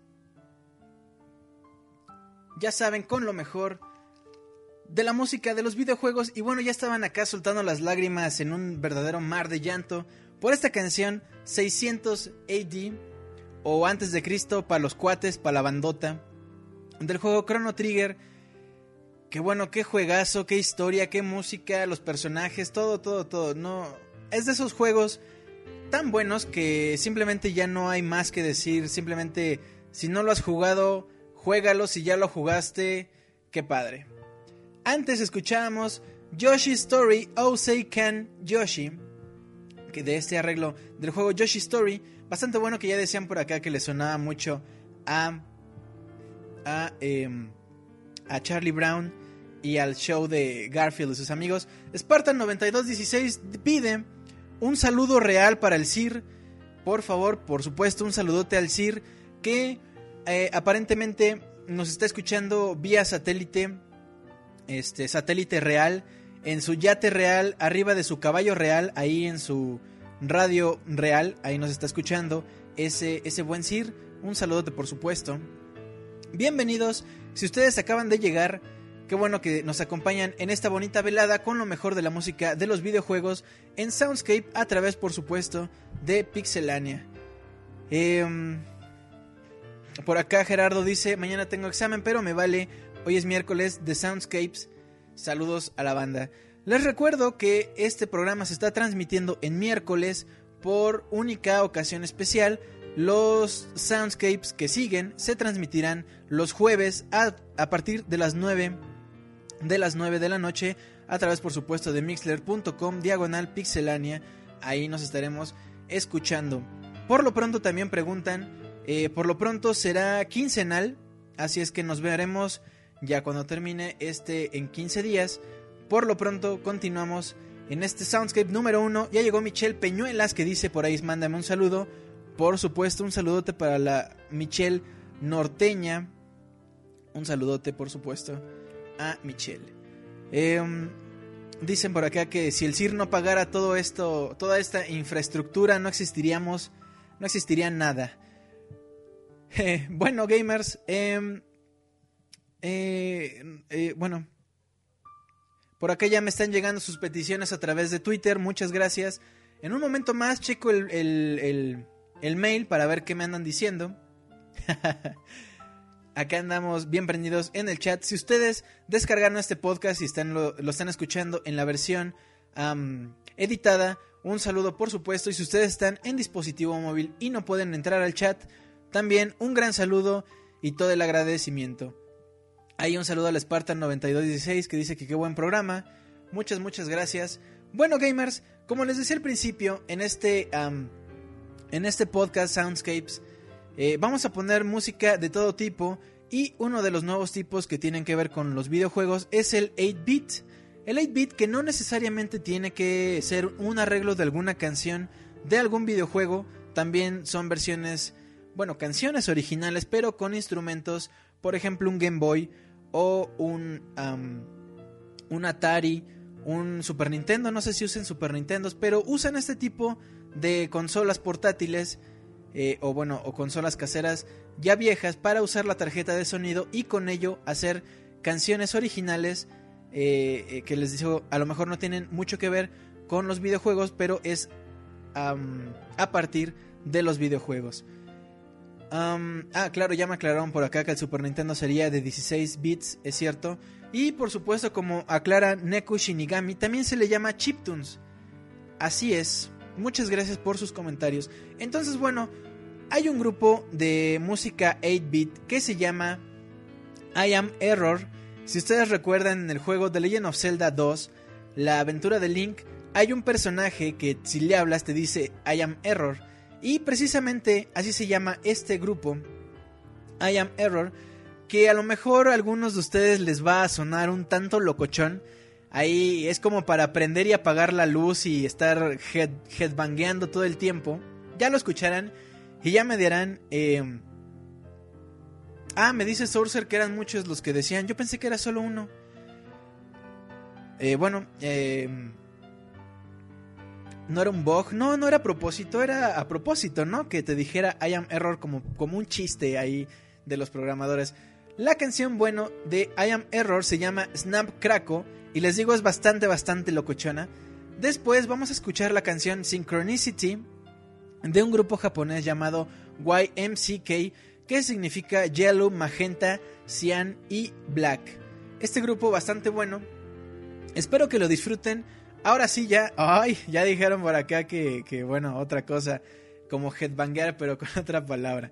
Ya saben, con lo mejor de la música, de los videojuegos. Y bueno, ya estaban acá soltando las lágrimas en un verdadero mar de llanto por esta canción 600 AD o antes de Cristo para los cuates, para la bandota del juego Chrono Trigger. Qué bueno, qué juegazo, qué historia, qué música, los personajes, todo, todo, todo. No, es de esos juegos tan buenos que simplemente ya no hay más que decir. Simplemente, si no lo has jugado, juégalo. Si ya lo jugaste, qué padre. Antes escuchábamos Yoshi Story Osei Kan Yoshi, que de este arreglo del juego Yoshi Story, bastante bueno que ya decían por acá que le sonaba mucho a a, em, a Charlie Brown y al show de Garfield y sus amigos. Spartan 9216 pide un saludo real para el Sir. Por favor, por supuesto, un saludote al Sir que eh, aparentemente nos está escuchando vía satélite, este satélite real, en su yate real, arriba de su caballo real, ahí en su radio real, ahí nos está escuchando ese, ese buen Sir. Un saludote, por supuesto. Bienvenidos, si ustedes acaban de llegar, qué bueno que nos acompañan en esta bonita velada con lo mejor de la música de los videojuegos en Soundscape a través, por supuesto, de Pixelania. Em, por acá Gerardo dice, mañana tengo examen, pero me vale, hoy es miércoles de Soundscapes. Saludos a la banda. Les recuerdo que este programa se está transmitiendo en miércoles por única ocasión especial. Los soundscapes que siguen se transmitirán los jueves a, a partir de las 9 de las 9 de la noche a través por supuesto de mixler.com diagonal pixelania. Ahí nos estaremos escuchando. Por lo pronto también preguntan, eh, por lo pronto será quincenal, así es que nos veremos ya cuando termine este en 15 días. Por lo pronto continuamos en este Soundscape número 1. Ya llegó Michelle Peñuelas que dice por ahí, mándame un saludo. Por supuesto, un saludote para la Michelle Norteña. Un saludote, por supuesto, a Michelle. Em, dicen por acá que si el CIR no pagara todo esto, toda esta infraestructura, no existiríamos, no existiría nada. Eh, bueno, gamers, em, eh, eh, bueno, por acá ya me están llegando sus peticiones a través de Twitter, muchas gracias. En un momento más checo el, el, el, el mail para ver qué me andan diciendo. Acá andamos bien prendidos en el chat. Si ustedes descargaron este podcast y están, lo, están escuchando en la versión editada, un saludo por supuesto. Y si ustedes están en dispositivo móvil y no pueden entrar al chat, también un gran saludo y todo el agradecimiento. Hay un saludo al Spartan 9216 que dice que qué buen programa. Muchas, muchas gracias. Bueno, gamers, como les decía al principio, en este, en este podcast Soundscapes, eh, vamos a poner música de todo tipo y uno de los nuevos tipos que tienen que ver con los videojuegos es el 8-bit. El 8-bit que no necesariamente tiene que ser un arreglo de alguna canción de algún videojuego, también son versiones, bueno, canciones originales, pero con instrumentos, por ejemplo un Game Boy o un, un Atari, un Super Nintendo, no sé si usen Super Nintendos, pero usan este tipo de consolas portátiles eh, o bueno, o consolas caseras ya viejas para usar la tarjeta de sonido y con ello hacer canciones originales eh, eh, que les digo, a lo mejor no tienen mucho que ver con los videojuegos, pero es a partir de los videojuegos. Ah, claro, ya me aclararon por acá que el Super Nintendo sería de 16 bits, es cierto. Y por supuesto, como aclara Neko Shinigami, también se le llama chiptunes. Así es. Muchas gracias por sus comentarios. Entonces, bueno, hay un grupo de música 8-bit que se llama I Am Error. Si ustedes recuerdan en el juego The Legend of Zelda 2, la aventura de Link, hay un personaje que si le hablas te dice I Am Error. Y precisamente así se llama este grupo, I Am Error, que a lo mejor a algunos de ustedes les va a sonar un tanto locochón. Ahí es como para prender y apagar la luz y estar head, headbangueando todo el tiempo. Ya lo escucharán y ya me dirán... eh, Ah, me dice Sorcer que eran muchos los que decían. Yo pensé que era solo uno. Eh, bueno, eh, no era un bug, no, no era a propósito, era a propósito, ¿no? Que te dijera I am error como, como un chiste ahí de los programadores. La canción, bueno, de I am error se llama Snap Craco y les digo es bastante, bastante locochona. Después vamos a escuchar la canción Synchronicity de un grupo japonés llamado YMCK que significa Yellow, Magenta, Cyan y Black. Este grupo bastante bueno. Espero que lo disfruten. Ahora sí ya, ay, ya dijeron por acá que, que bueno, otra cosa como headbanger pero con otra palabra.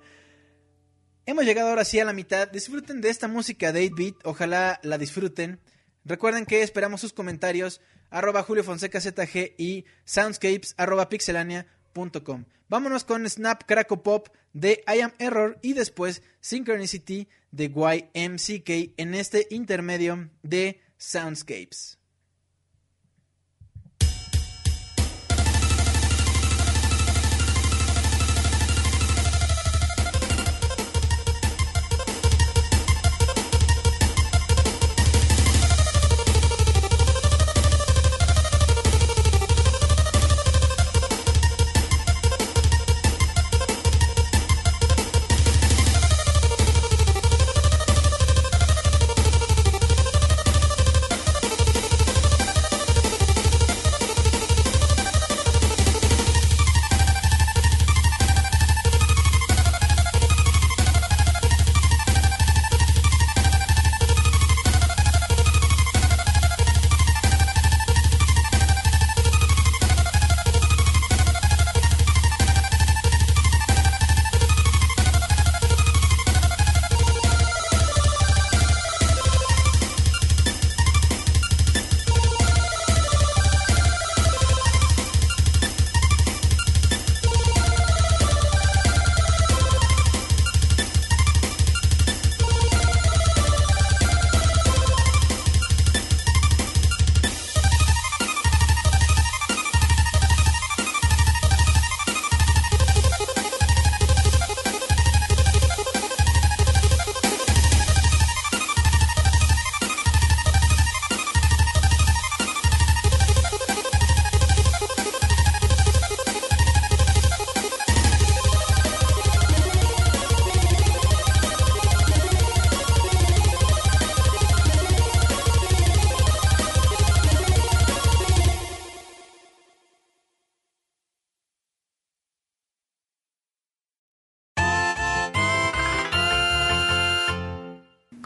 Hemos llegado ahora sí a la mitad. Disfruten de esta música de 8-bit. Ojalá la disfruten. Recuerden que esperamos sus comentarios. Arroba Julio Fonseca ZG y soundscapes arroba pixelania.com. Vámonos con Snap Craco Pop de I Am Error y después Synchronicity de YMCK en este intermedio de Soundscapes.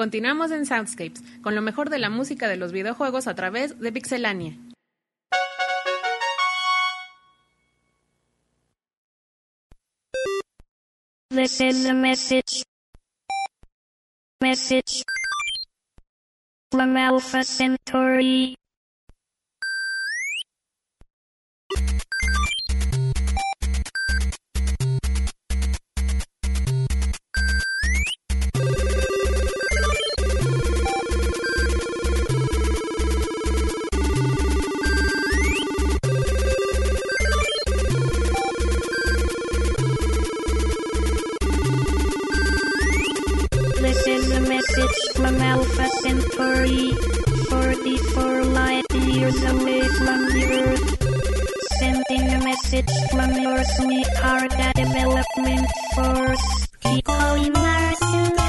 Continuamos en Soundscapes, con lo mejor de la música de los videojuegos a través de Pixelania. Message. Message from Alpha Centauri. 30, light years away from the Earth, sending a message from your sweetheart, a development force. Keep calling Mars.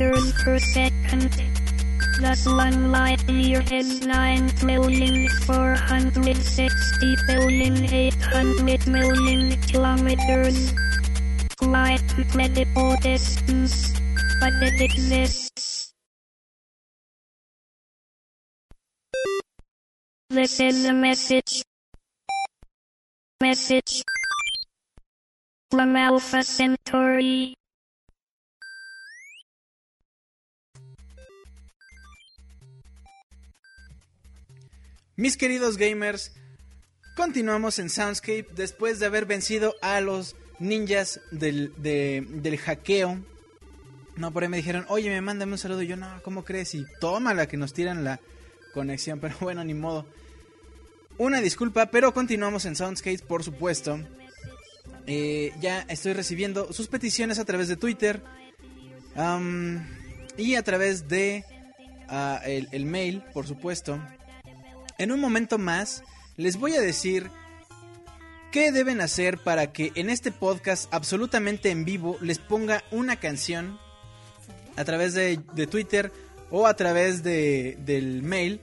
Kilometers per second. One light year is 9 trillion 460 billion 800 million kilometers. Quite incredible distance, but it exists. This is a message. Message from Alpha Centauri. Mis queridos gamers, continuamos en Soundscape después de haber vencido a los ninjas del, de- del hackeo. No, por ahí me dijeron, oye, me mándame un saludo. Yo, no, ¿cómo crees? Y toma la que nos tiran la conexión. Pero bueno, ni modo. Una disculpa, pero continuamos en Soundscape, por supuesto. Eh, ya estoy recibiendo sus peticiones a través de Twitter. y a través de ah, el mail, por supuesto. En un momento más les voy a decir qué deben hacer para que en este podcast absolutamente en vivo les ponga una canción a través de, Twitter o a través de, del mail.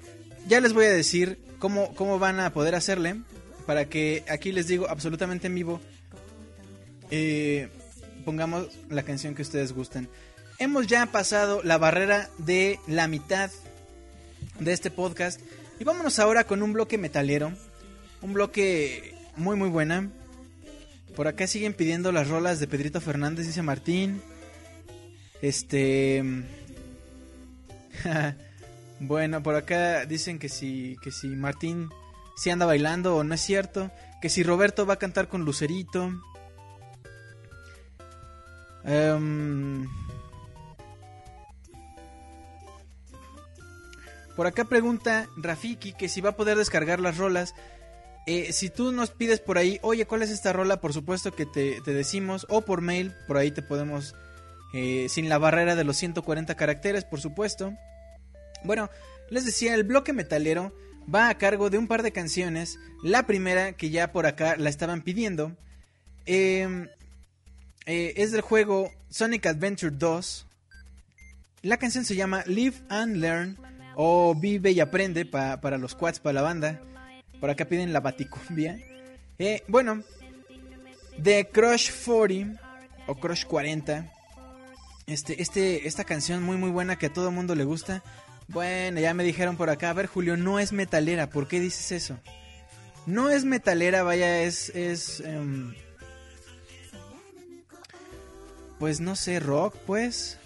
Ya les voy a decir cómo, cómo van a poder hacerle para que aquí les digo absolutamente en vivo eh, pongamos la canción que ustedes gusten. Hemos ya pasado la barrera de la mitad de este podcast. Y vámonos ahora con un bloque metalero. Un bloque muy muy buena. Por acá siguen pidiendo las rolas de Pedrito Fernández, dice Martín. Este... bueno, por acá dicen que si, que si Martín si anda bailando o no es cierto. Que si Roberto va a cantar con Lucerito. Em, Por acá pregunta Rafiki que si va a poder descargar las rolas. Eh, si tú nos pides por ahí, oye, ¿cuál es esta rola? Por supuesto que te, decimos. O por mail, por ahí te podemos... eh, sin la barrera de los 140 caracteres, por supuesto. Bueno, les decía, el bloque metalero va a cargo de un par de canciones. La primera, que ya por acá la estaban pidiendo, eh, eh, es del juego Sonic Adventure 2. La canción se llama Live and Learn o Vive y Aprende pa- para los quads, para la banda. Por acá piden la baticumbia. Eh, bueno, de Crush 40 o Crush 40. Este, este, esta canción muy muy buena que a todo mundo le gusta. Bueno, ya me dijeron por acá, a ver Julio, no es metalera, ¿por qué dices eso? No es metalera, vaya, es, es, em, pues no sé, rock, pues.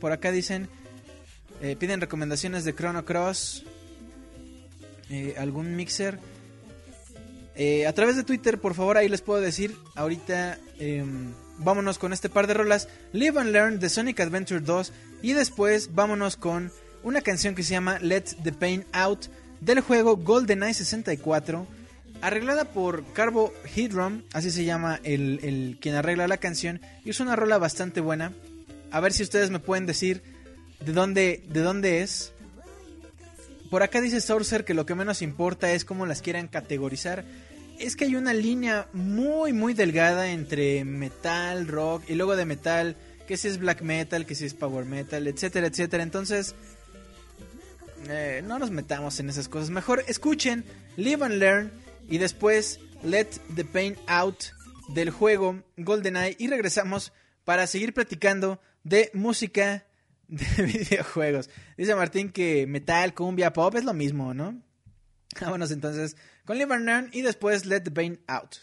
Por acá dicen, eh, piden recomendaciones de Chrono Cross. eh, algún mixer. Eh, a través de Twitter, por favor, ahí les puedo decir. Ahorita em, vámonos con este par de rolas. Live and Learn de Sonic Adventure 2. Y después vámonos con una canción que se llama Let the Pain Out del juego GoldenEye 64. Arreglada por Carbo Headrum, así se llama el, el quien arregla la canción. Y es una rola bastante buena. A ver si ustedes me pueden decir de dónde, de dónde es. Por acá dice Sorcer que lo que menos importa es cómo las quieran categorizar. Es que hay una línea muy muy delgada entre metal, rock y luego de metal, que si es black metal, que si es power metal, etcétera, etcétera. Entonces, eh, no nos metamos en esas cosas. Mejor escuchen Live and Learn y después Let the Pain Out del juego GoldenEye y regresamos para seguir platicando de música de videojuegos. Dice Martín que metal, cumbia, pop es lo mismo, ¿no? Vámonos entonces con Live and Learn y después Let the Pain Out.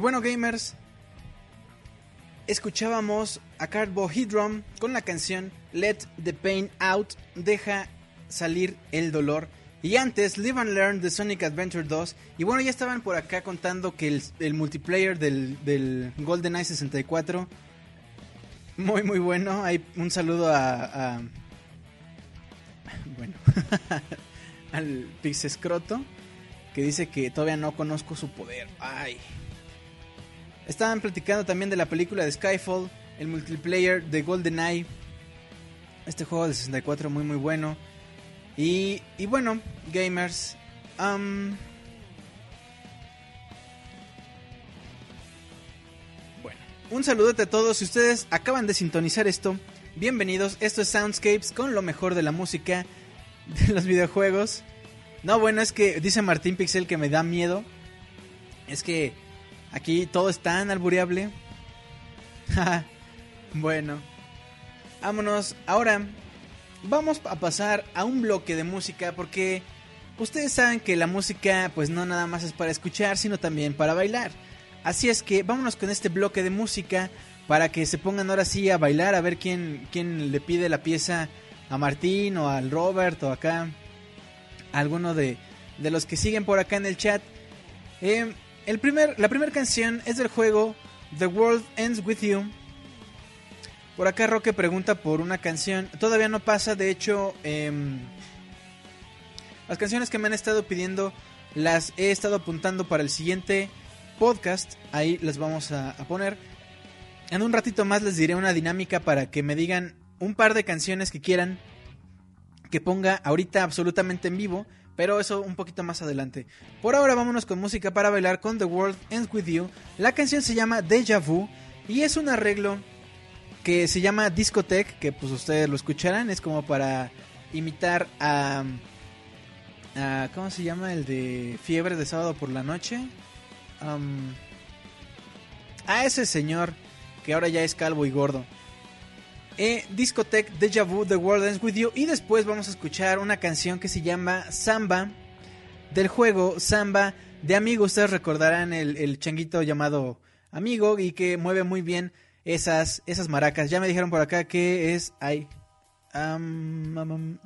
Y bueno, gamers, escuchábamos a Carbohydrum con la canción Let the Pain Out, deja salir el dolor. Y antes, Live and Learn de Sonic Adventure 2. Y bueno, ya estaban por acá contando que el, multiplayer del, GoldenEye 64, muy muy bueno. Hay un saludo a... a- bueno, al Pixescroto, que dice que todavía no conozco su poder. Ay. Estaban platicando también de la película de Skyfall, el multiplayer de GoldenEye. Este juego de 64 muy muy bueno. Y, y bueno, gamers. am, bueno, un saludote a todos. Si ustedes acaban de sintonizar esto, bienvenidos. Esto es Soundscapes con lo mejor de la música de los videojuegos. No, bueno, es que dice Martín Pixel que me da miedo. Es que aquí todo es tan albureable. bueno, vámonos. Ahora vamos a pasar a un bloque de música porque ustedes saben que la música pues no nada más es para escuchar, sino también para bailar. Así es que vámonos con este bloque de música para que se pongan ahora sí a bailar, a ver quién, quién le pide la pieza a Martín o al Robert o acá a alguno de, de los que siguen por acá en el chat. Eh, el primer, la primera canción es del juego The World Ends With You. Por acá Roque pregunta por una canción. Todavía no pasa, de hecho, em, las canciones que me han estado pidiendo las he estado apuntando para el siguiente podcast. Ahí las vamos a, a poner. En un ratito más les diré una dinámica para que me digan un par de canciones que quieran que ponga ahorita absolutamente en vivo. Pero eso un poquito más adelante. Por ahora vámonos con música para bailar con The World Ends With You. La canción se llama Deja Vu y es un arreglo que se llama Discotech, que pues ustedes lo escucharán, es como para imitar a, a ¿cómo se llama? El de Fiebre de sábado por la noche. Am, a ese señor que ahora ya es calvo y gordo. Eh, Discotech Deja Vu The World Ends With You y después vamos a escuchar una canción que se llama Samba del juego Samba de Amigo. Ustedes recordarán el, changuito llamado Amigo y que mueve muy bien esas, esas maracas. Ya me dijeron por acá que es ay,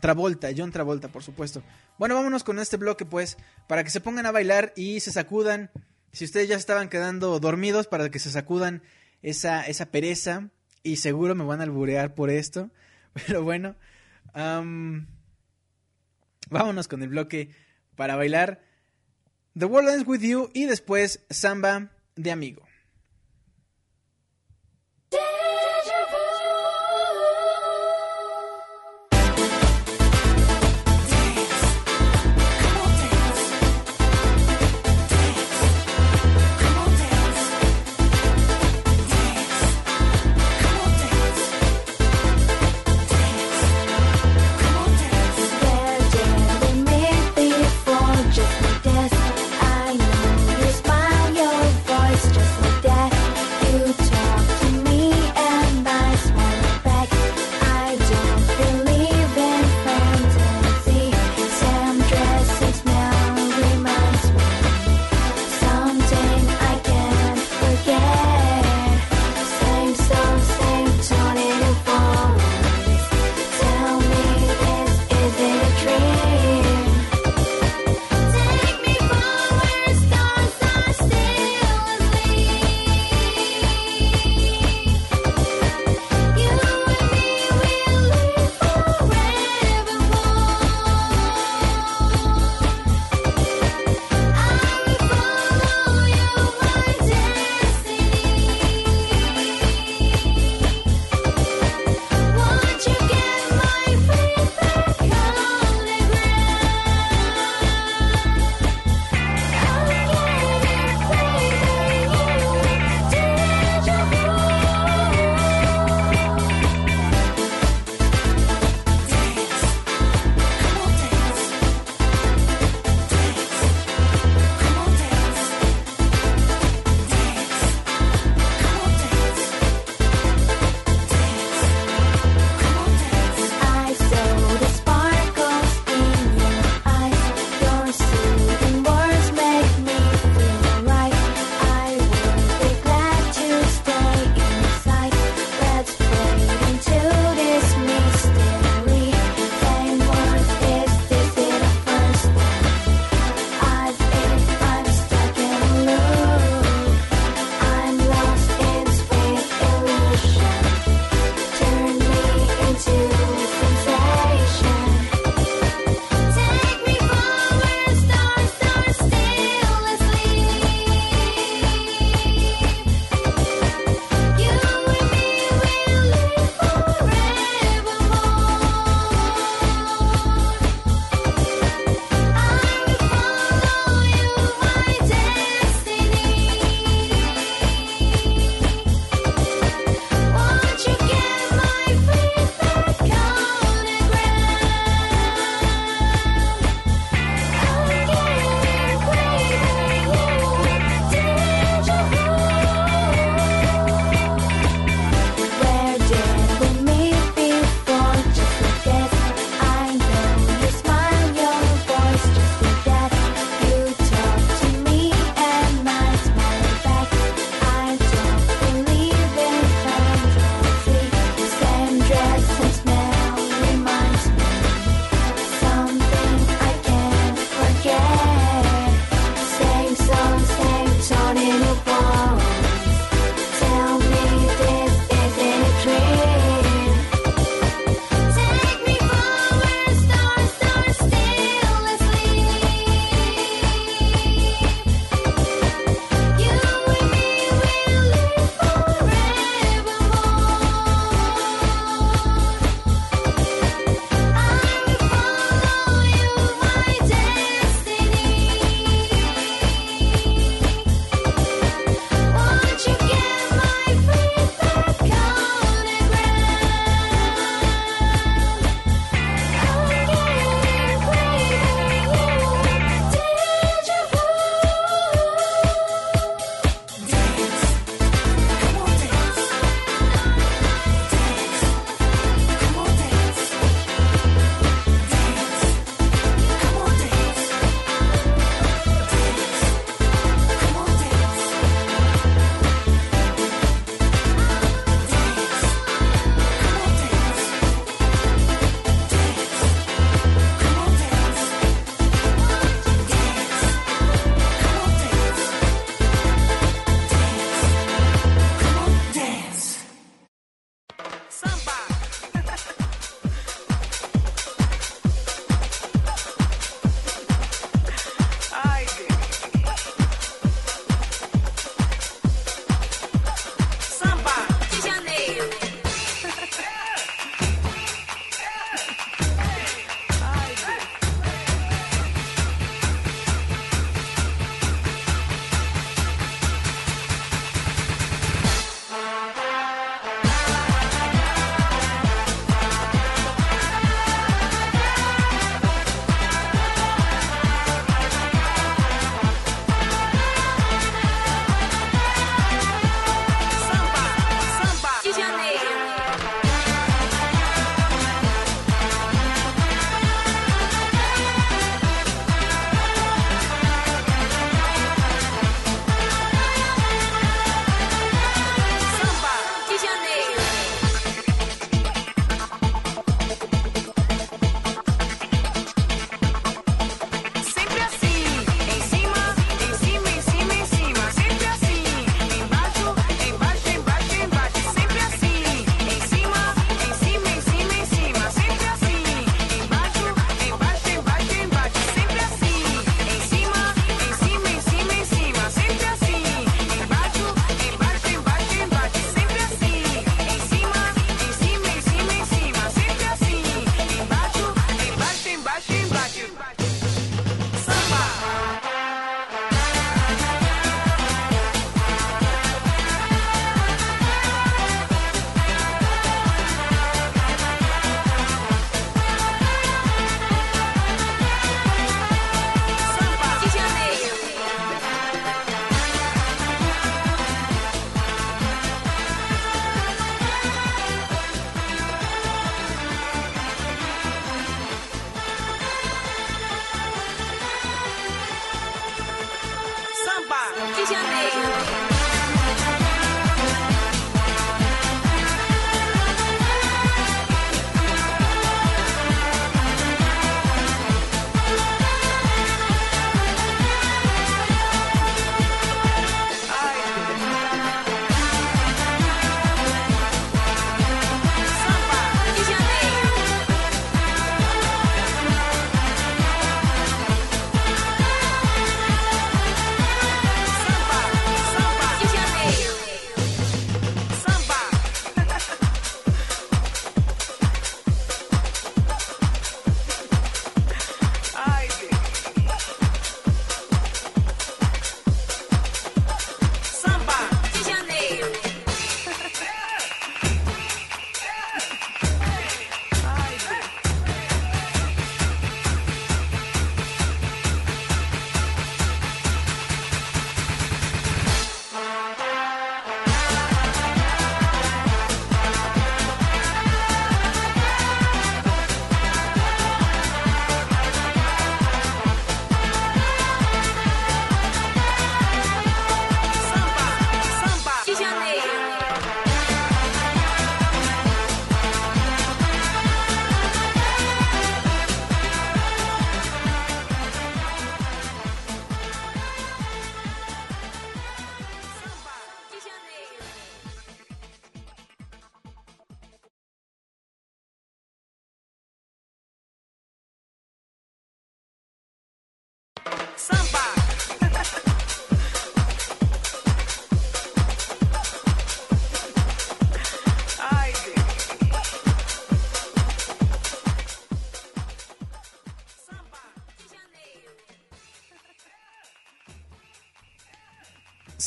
Travolta, John Travolta, por supuesto. Bueno, vámonos con este bloque pues para que se pongan a bailar y se sacudan. Si ustedes ya estaban quedando dormidos para que se sacudan esa, esa pereza y seguro me van a alburear por esto. Pero bueno, vámonos con el bloque para bailar The World Ends With You y después Samba de Amigo.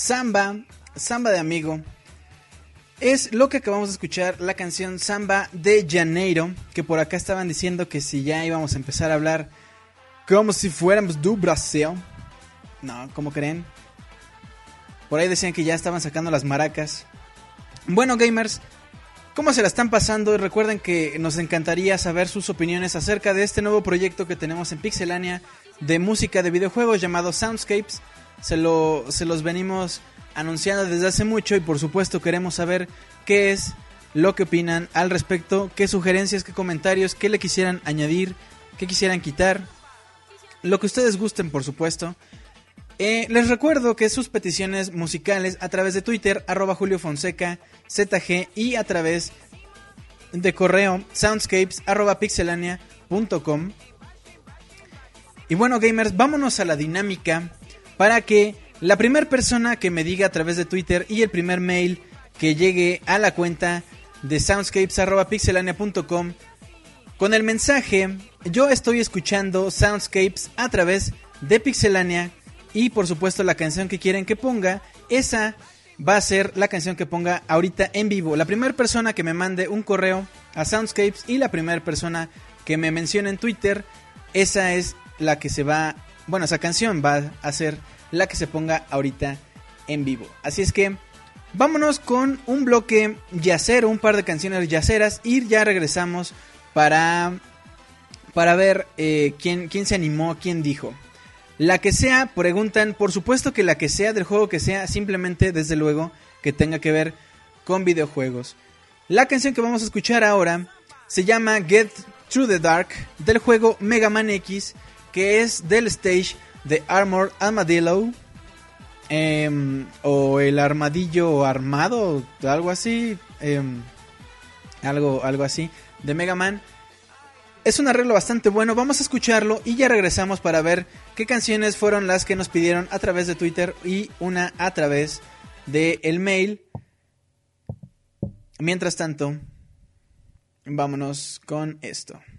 Samba, Samba de Amigo. Es lo que acabamos de escuchar, la canción Samba de Janeiro, que por acá estaban diciendo que si ya íbamos a empezar a hablar como si fuéramos do Brasil. No, ¿cómo creen? Por ahí decían que ya estaban sacando las maracas. Bueno, gamers, ¿cómo se la están pasando? Y recuerden que nos encantaría saber sus opiniones acerca de este nuevo proyecto que tenemos en Pixelania de música de videojuegos llamado Soundscapes. Se, lo, se los venimos anunciando desde hace mucho y por supuesto queremos saber qué es lo que opinan al respecto, qué sugerencias, qué comentarios, qué le quisieran añadir, qué quisieran quitar, lo que ustedes gusten por supuesto. Eh, les recuerdo que sus peticiones musicales a través de Twitter, arroba Julio Fonseca, ZG y a través de correo soundscapes. Y bueno gamers, vámonos a la dinámica para que la primera persona que me diga a través de Twitter y el primer mail que llegue a la cuenta de soundscapes arroba pixelania.com con el mensaje yo estoy escuchando Soundscapes a través de Pixelania y por supuesto la canción que quieren que ponga, esa va a ser la canción que ponga ahorita en vivo. La primera persona que me mande un correo a Soundscapes y la primera persona que me mencione en Twitter, esa es la que se va, bueno, esa canción va a ser la que se ponga ahorita en vivo. Así es que vámonos con un bloque yacero, un par de canciones yaceras y ya regresamos para para ver eh, quién, quién se animó, quién dijo. La que sea, preguntan, por supuesto que la que sea del juego que sea, simplemente, desde luego, que tenga que ver con videojuegos. La canción que vamos a escuchar ahora se llama Get Through the Dark del juego Mega Man X, que es del stage de Armored Armadillo, em, o el armadillo armado, algo así, em, algo, algo así, de Mega Man. Es un arreglo bastante bueno, vamos a escucharlo y ya regresamos para ver qué canciones fueron las que nos pidieron a través de Twitter y una a través de el mail. Mientras tanto, vámonos con esto.「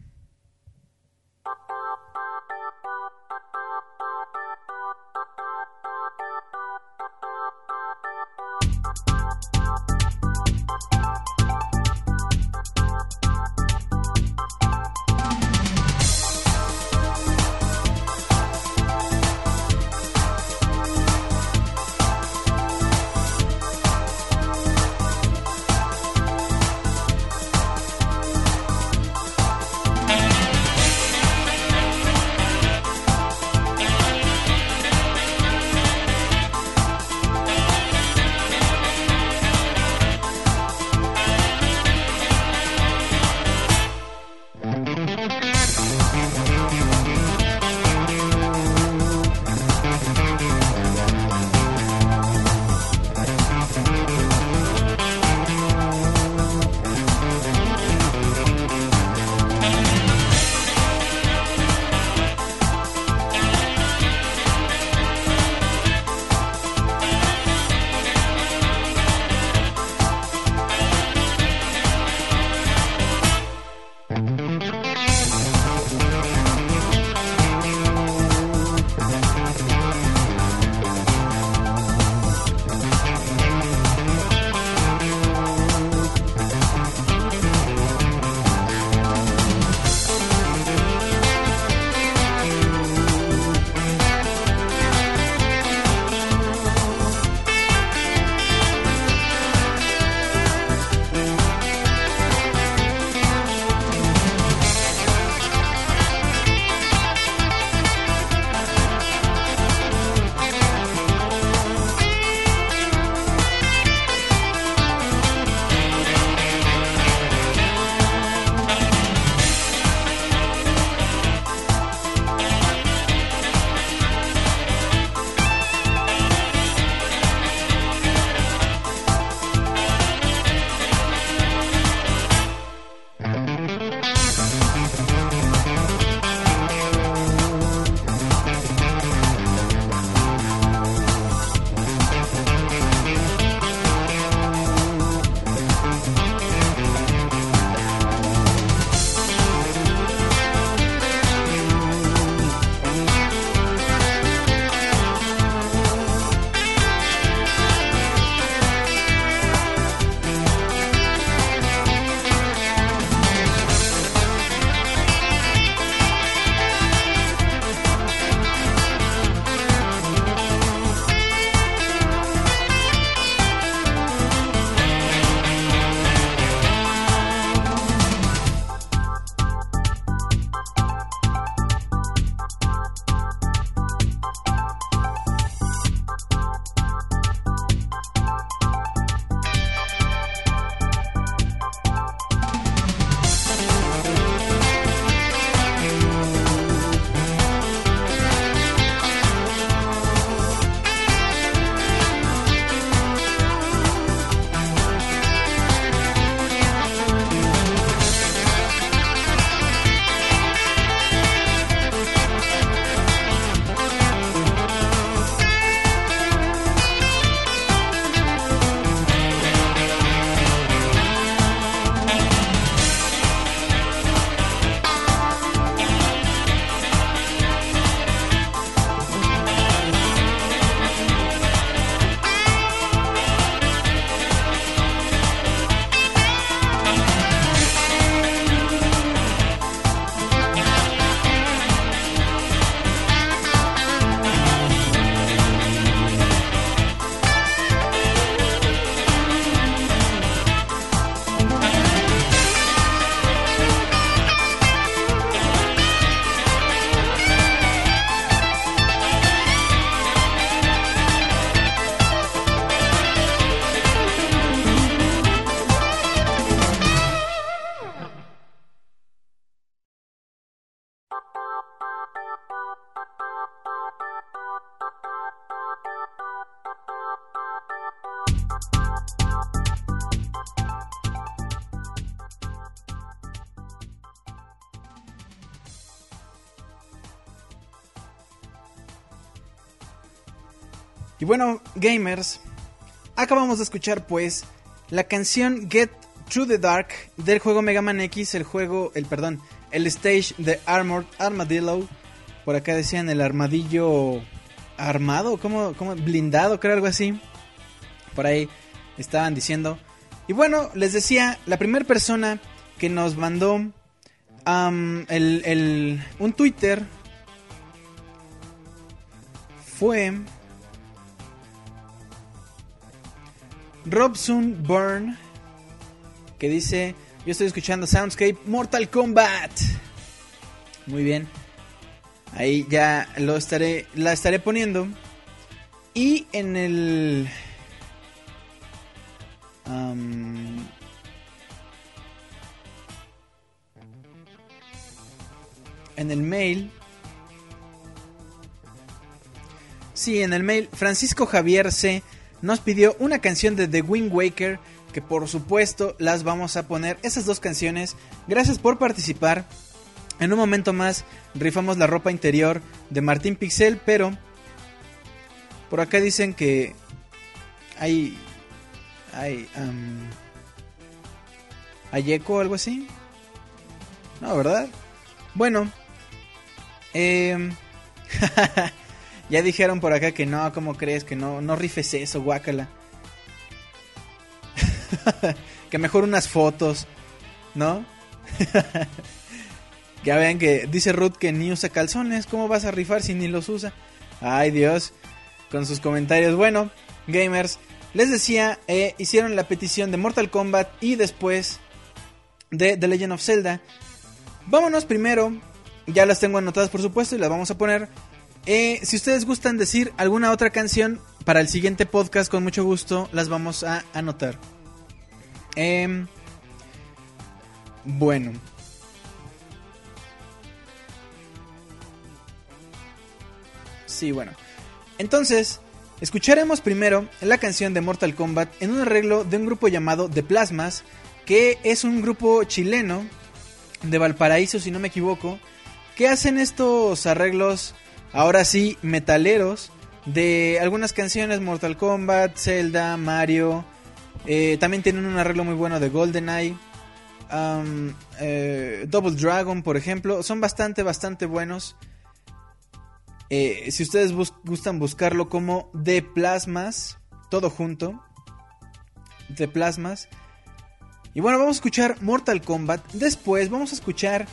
bueno, gamers, acabamos de escuchar pues la canción Get Through the Dark del juego Mega Man X, el juego, el perdón, el stage de Armored Armadillo. Por acá decían el armadillo armado, como, blindado, creo algo así. Por ahí estaban diciendo. Y bueno, les decía, la primera persona que nos mandó el, el- un Twitter fue Robson Byrne que dice, yo estoy escuchando Soundscape Mortal Kombat. Muy bien. Ahí ya lo estaré la estaré poniendo y en el am, en el mail Sí, en el mail Francisco Javier C nos pidió una canción de The Wind Waker que por supuesto las vamos a poner esas dos canciones. Gracias por participar. En un momento más rifamos la ropa interior de Martín Pixel, pero por acá dicen que hay hay am, hay eco o algo así. No, ¿verdad? Bueno, em, ya dijeron por acá que no, ¿cómo crees? Que no, no rifes eso, guácala. que mejor unas fotos, ¿no? ya vean que dice Ruth que ni usa calzones, ¿cómo vas a rifar si ni los usa? Ay Dios, con sus comentarios. Bueno, gamers, les decía, eh, hicieron la petición de Mortal Kombat y después de The Legend of Zelda. Vámonos primero, ya las tengo anotadas por supuesto y las vamos a poner. Eh, si ustedes gustan decir alguna otra canción para el siguiente podcast, con mucho gusto las vamos a anotar. Em, bueno. Sí, bueno. Entonces, escucharemos primero la canción de Mortal Kombat en un arreglo de un grupo llamado The Plasmas, que es un grupo chileno de Valparaíso, si no me equivoco, que hacen estos arreglos, ahora sí, metaleros, de algunas canciones, Mortal Kombat, Zelda, Mario, eh, también tienen un arreglo muy bueno de GoldenEye, um, eh, Double Dragon, por ejemplo, son bastante, bastante buenos. Eh, si ustedes gustan buscarlo como The Plasmas, todo junto, The Plasmas. Y bueno, vamos a escuchar Mortal Kombat. Después vamos a escuchar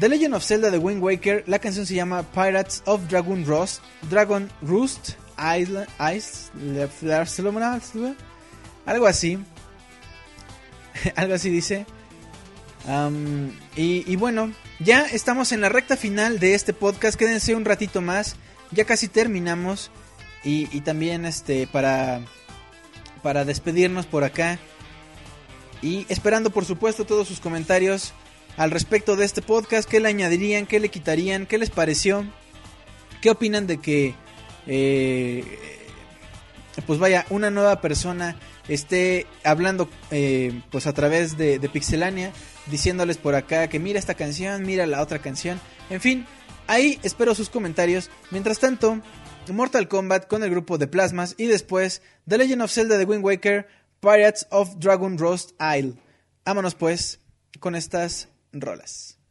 The Legend of Zelda de Wind Waker. La canción se llama Pirates of Dragon Roost. Dragon Roost Island. Ice, algo así. algo así dice. Y bueno, ya estamos en la recta final de este podcast. Quédense un ratito más. Ya casi terminamos. Y, y también este para, para despedirnos por acá. Y esperando por supuesto todos sus comentarios al respecto de este podcast. ¿Qué le añadirían? ¿Qué le quitarían? ¿Qué les pareció? ¿Qué opinan de que... eh, pues vaya, una nueva persona esté hablando eh, pues a través de, Pixelania, diciéndoles por acá que mira esta canción, mira la otra canción, en fin, ahí espero sus comentarios. Mientras tanto, Mortal Kombat con el grupo de Plasmas y después The Legend of Zelda de Wind Waker, Pirates of Dragon Roast Isle. Vámonos pues con estas rolas.「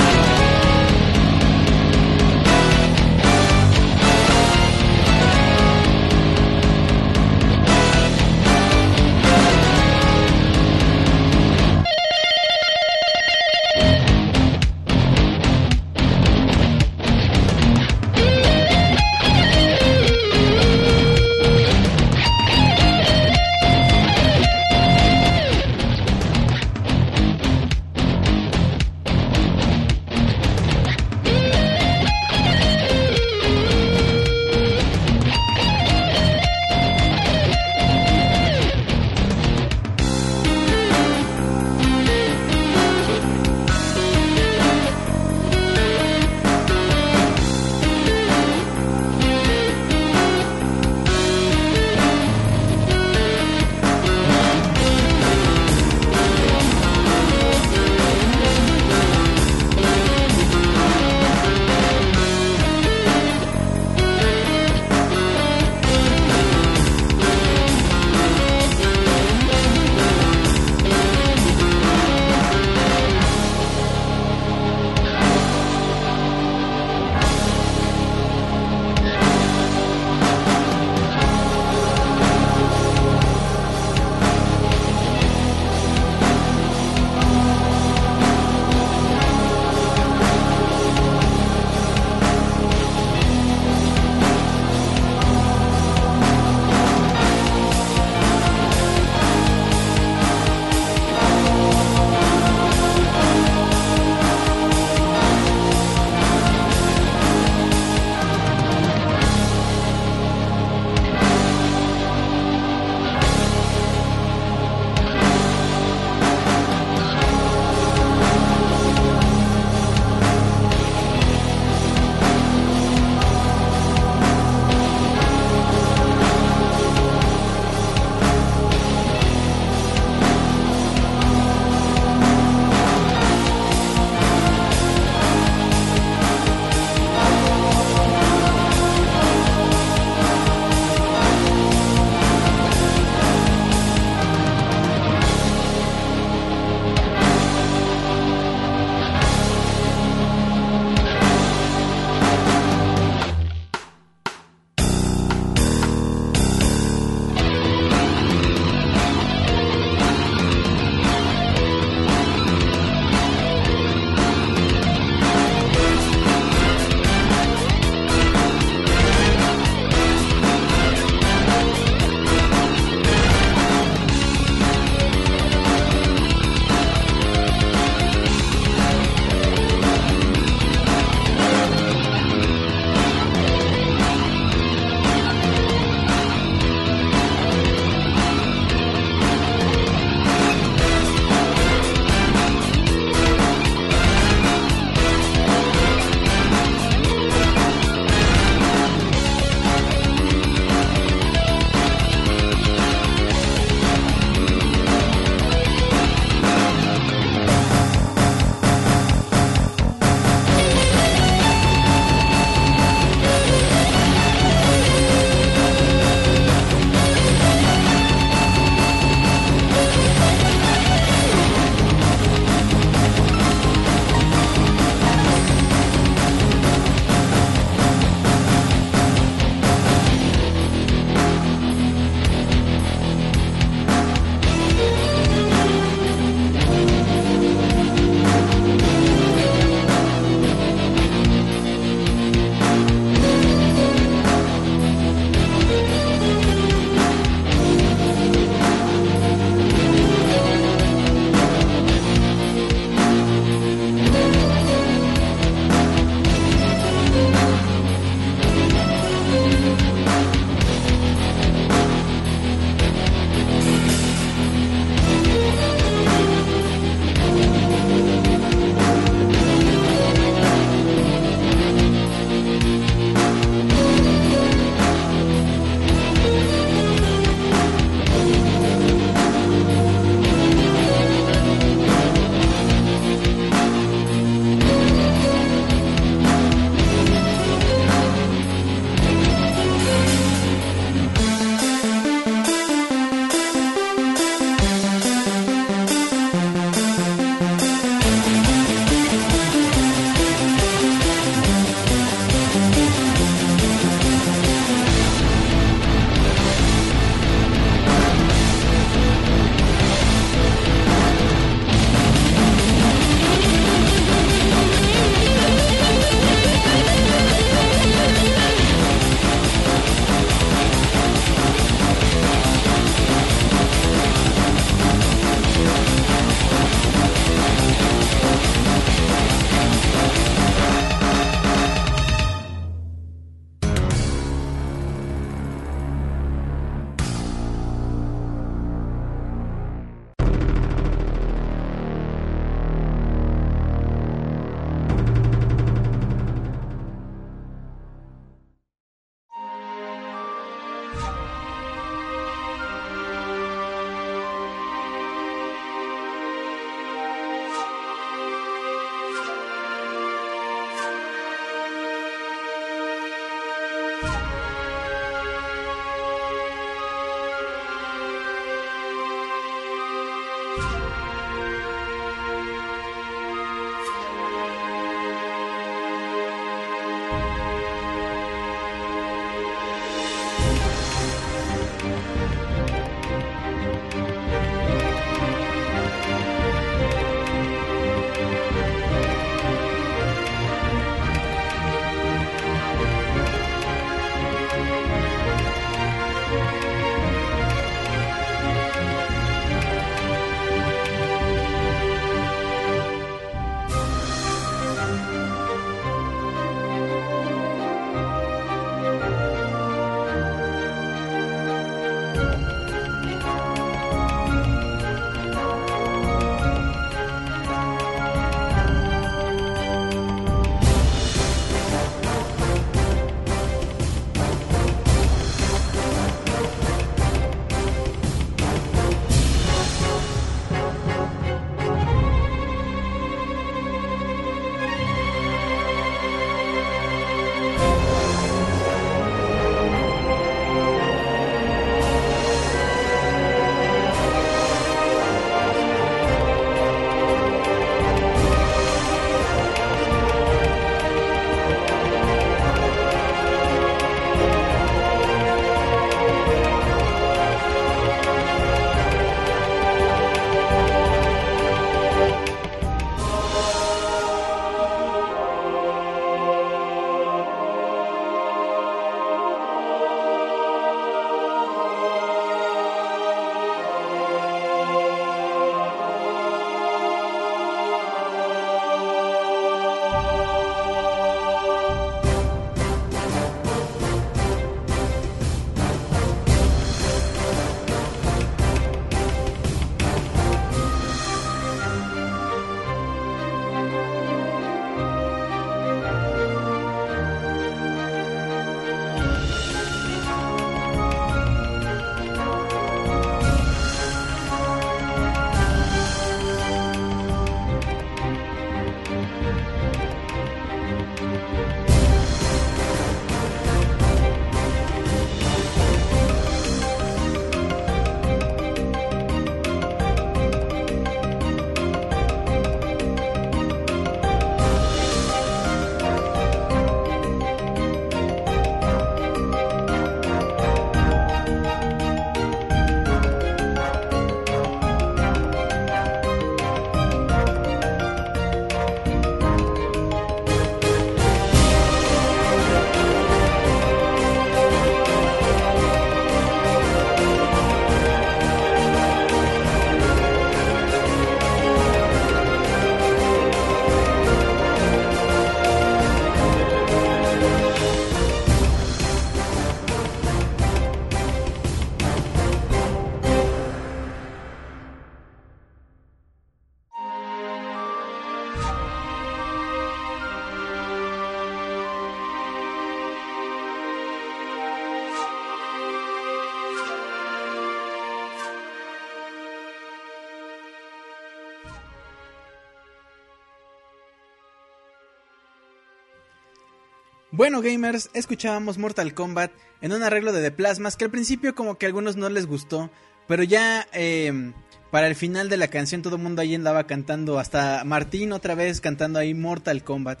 Bueno, gamers, escuchábamos Mortal Kombat en un arreglo de The Plasmas que al principio como que a algunos no les gustó, pero ya eh, para el final de la canción todo el mundo ahí andaba cantando, hasta Martín otra vez cantando ahí Mortal Kombat.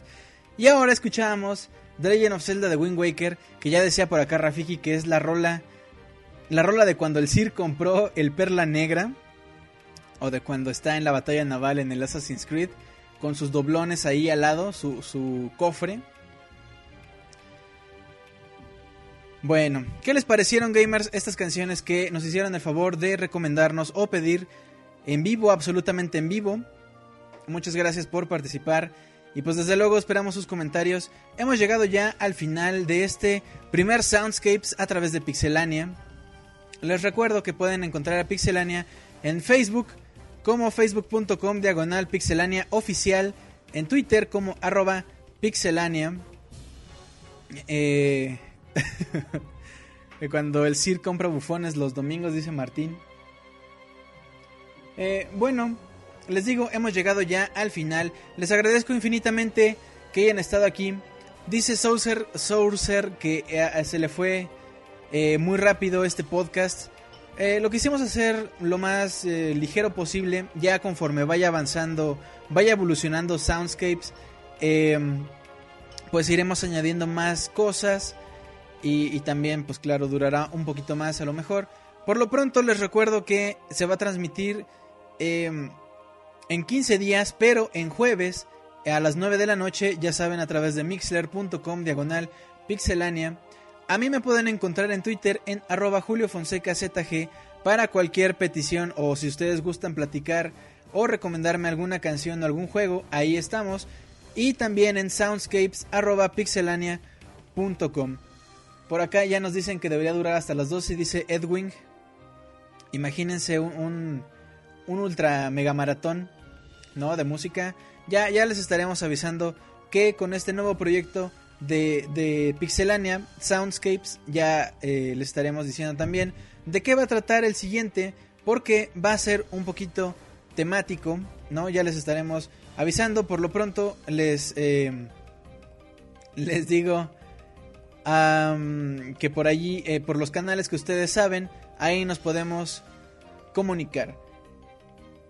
Y ahora escuchábamos The of Zelda de Wind Waker, que ya decía por acá Rafiki que es la rola, la rola de cuando el Sir compró el Perla Negra, o de cuando está en la batalla naval en el Assassin's Creed, con sus doblones ahí al lado, su, su cofre. Bueno, ¿qué les parecieron gamers estas canciones que nos hicieron el favor de recomendarnos o pedir en vivo, absolutamente en vivo? Muchas gracias por participar y pues desde luego esperamos sus comentarios. Hemos llegado ya al final de este primer Soundscapes a través de Pixelania. Les recuerdo que pueden encontrar a Pixelania en Facebook como facebook.com diagonal pixelania oficial, en Twitter como arroba pixelania. Eh, cuando el Sir compra bufones los domingos, dice Martín. Eh, bueno, les digo, hemos llegado ya al final. Les agradezco infinitamente que hayan estado aquí. Dice Saucer, Saucer que eh, se le fue eh, muy rápido este podcast. Lo quisimos hacer lo más ligero posible, ya conforme vaya avanzando, vaya evolucionando Soundscapes, pues iremos añadiendo más cosas y, también, pues claro, durará un poquito más a lo mejor. Por lo pronto les recuerdo que se va a transmitir eh, en 15 días, pero en jueves a las 9 de la noche, ya saben, a través de mixler.com diagonal pixelania. A mí me pueden encontrar en Twitter en arroba Julio Fonseca ZG para cualquier petición o si ustedes gustan platicar o recomendarme alguna canción o algún juego, ahí estamos. Y también en soundscapes pixelania.com. Por acá ya nos dicen que debería durar hasta las 12, dice Edwin. Imagínense un, un, ultra mega maratón, ¿no? De música. Ya, ya les estaremos avisando que con este nuevo proyecto de, de Pixelania, Soundscapes, ya eh, les estaremos diciendo también de qué va a tratar el siguiente, porque va a ser un poquito temático, ¿no? Ya les estaremos avisando, por lo pronto les, eh, les digo que por allí, eh, por los canales que ustedes saben, ahí nos podemos comunicar.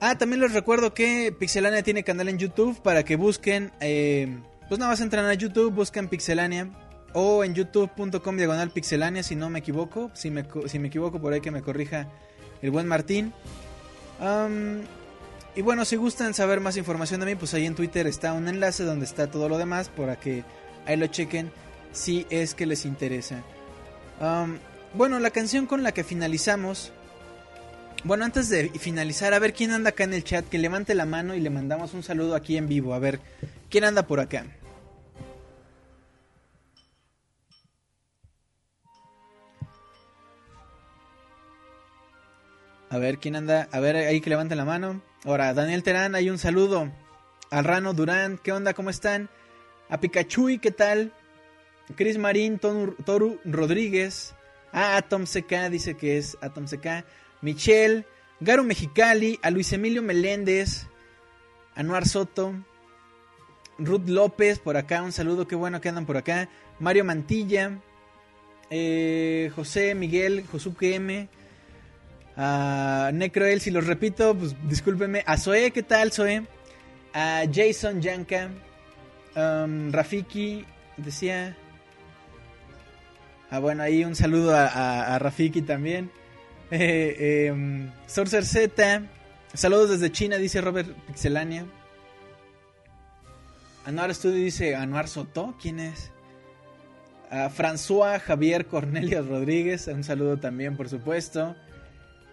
Ah, también les recuerdo que Pixelania tiene canal en YouTube para que busquen... eh, pues nada más entran a YouTube, buscan Pixelania o en youtube.com diagonal pixelania si no me equivoco. Si me, si me equivoco por ahí que me corrija el buen Martín. Y bueno, si gustan saber más información de mí, pues ahí en Twitter está un enlace donde está todo lo demás para que ahí lo chequen si es que les interesa. Bueno, la canción con la que finalizamos. Bueno, antes de finalizar, a ver quién anda acá en el chat, que levante la mano y le mandamos un saludo aquí en vivo. A ver, ¿quién anda por acá? A ver, ¿quién anda? A ver, ahí que levanten la mano. Ahora, Daniel Terán, hay un saludo. Al Rano Durán, ¿qué onda? ¿Cómo están? A Pikachu, ¿qué tal? Chris Marín, Toru, Rodríguez. Ah, Atom CK, dice que es Atom CK. Michelle, Garo Mexicali, a Luis Emilio Meléndez, Anuar Soto, Ruth López, por acá, un saludo, qué bueno que andan por acá. Mario Mantilla, eh, José Miguel, Josuke M, a Necroel, si los repito, pues discúlpenme. A Zoe, ¿qué tal, Zoe? A Jason Yanka, um, Rafiki, decía. Ah, bueno, ahí un saludo a, Rafiki también. Eh, em, Sorcer Z, saludos desde China, dice Robert Pixelania. Anuar Studio dice Anuar Soto, ¿quién es? A François Javier Cornelio Rodríguez, un saludo también, por supuesto.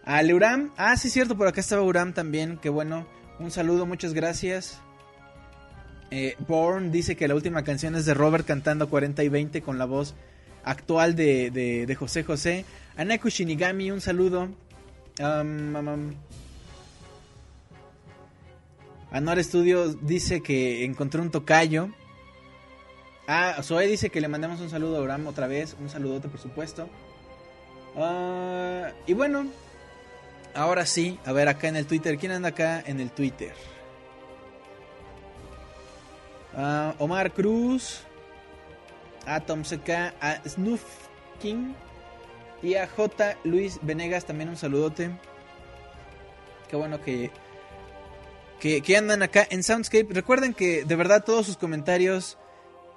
A Uram, ah, sí, cierto, por acá estaba Uram también, qué bueno. Un saludo, muchas gracias. Eh, Born dice que la última canción es de Robert cantando 40 y 20 con la voz actual de, de, José José. A Naku Shinigami, un saludo. Um, um, Studio dice que encontró un tocayo. Ah, Zoe dice que le mandemos un saludo a Uram otra vez. Un saludote, por supuesto. Ah, y bueno, ahora sí, a ver acá en el Twitter. ¿Quién anda acá en el Twitter? Ah, Omar Cruz. A Tom CK, a Snoof King y a J. Luis Venegas también un saludote. Qué bueno que, que, que andan acá en Soundscape. Recuerden que de verdad todos sus comentarios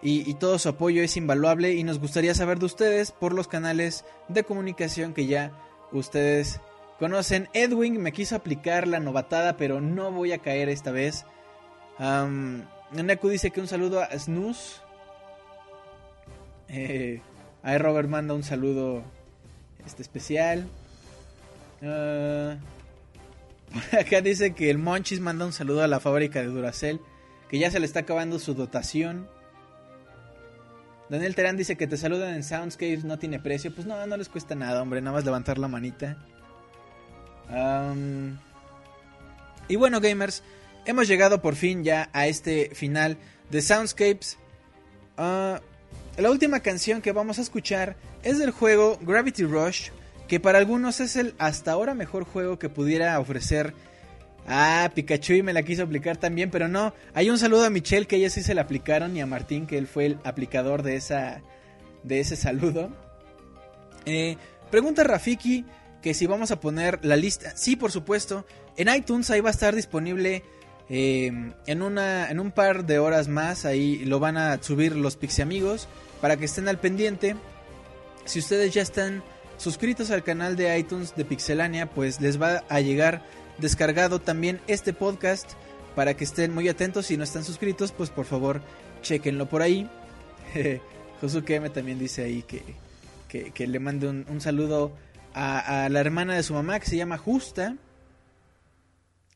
y, y todo su apoyo es invaluable y nos gustaría saber de ustedes por los canales de comunicación que ya ustedes conocen. Edwin me quiso aplicar la novatada, pero no voy a caer esta vez. Um, dice que un saludo a Snooze. Eh, ahí Robert manda un saludo este especial. Ah, acá dice que el Monchis manda un saludo a la fábrica de Duracell. Que ya se le está acabando su dotación. Daniel Terán dice que te saludan en Soundscapes, no tiene precio. Pues no, no les cuesta nada, hombre, nada más levantar la manita. Y bueno, gamers, hemos llegado por fin ya a este final de Soundscapes. Ah, la última canción que vamos a escuchar es del juego Gravity Rush, que para algunos es el hasta ahora mejor juego que pudiera ofrecer. Ah, Pikachu y me la quiso aplicar también, pero no. Hay un saludo a Michelle que ella sí se la aplicaron y a Martín que él fue el aplicador de esa de ese saludo. Eh, pregunta Rafiki que si vamos a poner la lista. Sí, por supuesto. En iTunes ahí va a estar disponible eh, en, una, en un par de horas más. Ahí lo van a subir los Pixie amigos para que estén al pendiente. Si ustedes ya están suscritos al canal de iTunes de Pixelania, pues les va a llegar descargado también este podcast para que estén muy atentos. Si no están suscritos, pues por favor, chequenlo por ahí. Josuke M también dice ahí que, que, le mande un, un saludo a, a la hermana de su mamá que se llama Justa.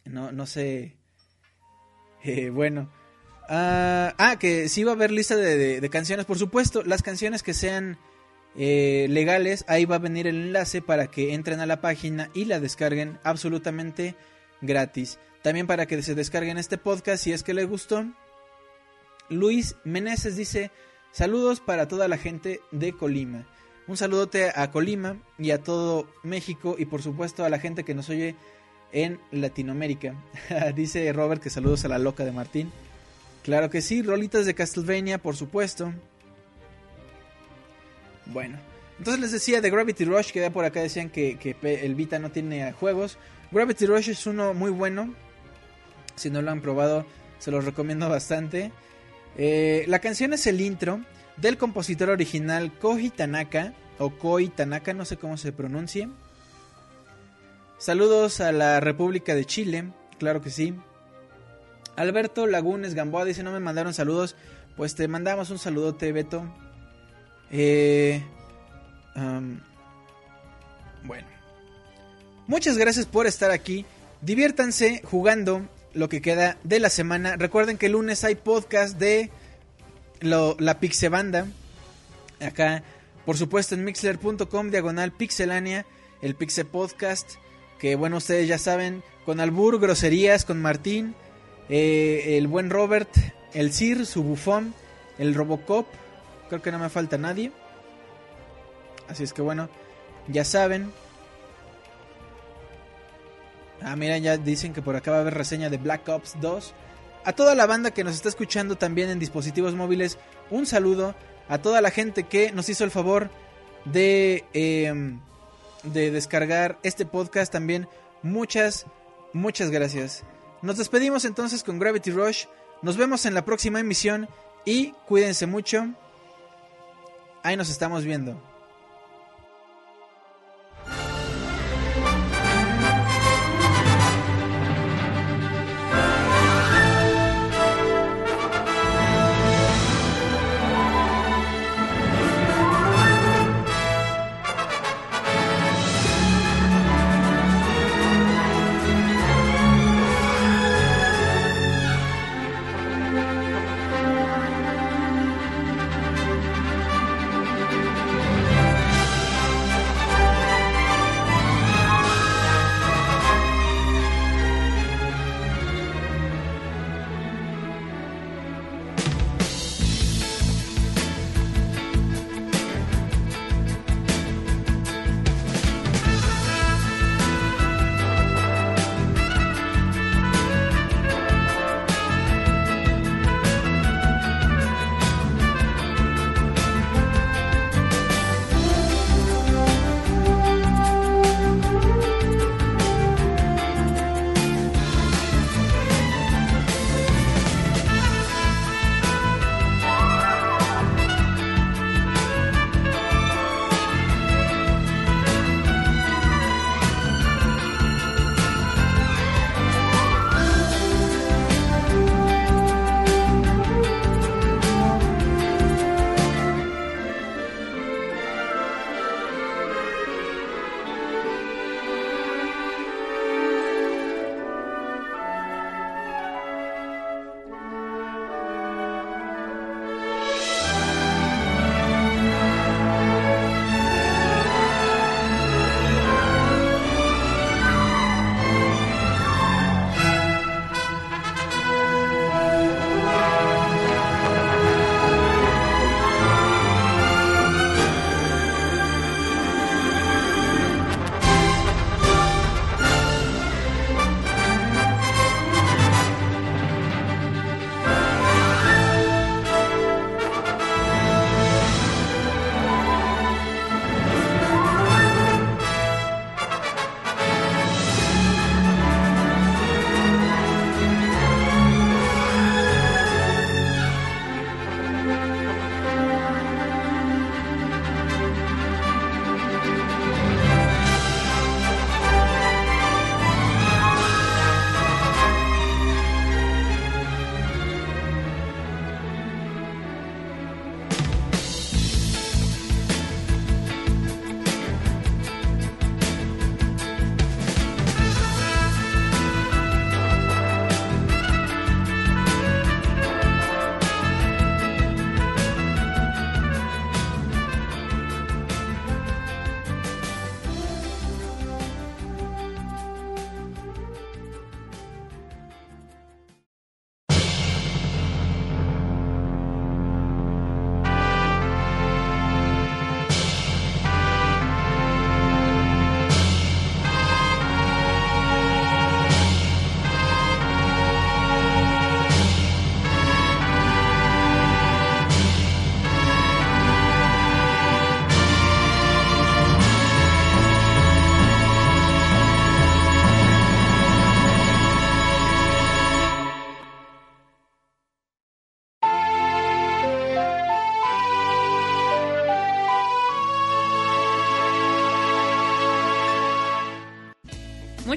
No, no sé. Eh, bueno. Ah, ah, que sí va a haber lista de, de- canciones, por supuesto. Las canciones que sean eh, legales, ahí va a venir el enlace para que entren a la página y la descarguen absolutamente gratis. También para que se descarguen este podcast si es que les gustó. Luis Meneses dice: Saludos para toda la gente de Colima. Un saludote a Colima y a todo México y por supuesto a la gente que nos oye en Latinoamérica. dice Robert que saludos a la loca de Martín. Claro que sí, rolitas de Castlevania, por supuesto. Bueno, entonces les decía de Gravity Rush, que ya por acá decían que, que el Vita no tiene juegos. Gravity Rush es uno muy bueno. Si no lo han probado, se los recomiendo bastante. Eh, la canción es el intro del compositor original Koji Tanaka, o Koi Tanaka, no sé cómo se pronuncie. Saludos a la República de Chile, claro que sí. Alberto Lagunes Gamboa dice, no me mandaron saludos. Pues te mandamos un saludote, Beto. Eh, bueno. Muchas gracias por estar aquí. Diviértanse jugando lo que queda de la semana. Recuerden que el lunes hay podcast de lo- la Pixebanda. Acá, por supuesto, en mixler.com, diagonal pixelania, el Pixe Podcast. Que bueno, ustedes ya saben, con Albur, groserías, con Martín, eh, el buen Robert, el Sir, su bufón, el Robocop. Creo que no me falta nadie. Así es que bueno, ya saben. Ah, mira, ya dicen que por acá va a haber reseña de Black Ops 2. A toda la banda que nos está escuchando también en dispositivos móviles, un saludo. A toda la gente que nos hizo el favor de, eh, de descargar este podcast también. Muchas, muchas gracias. Nos despedimos entonces con Gravity Rush. Nos vemos en la próxima emisión y cuídense mucho. Ahí nos estamos viendo.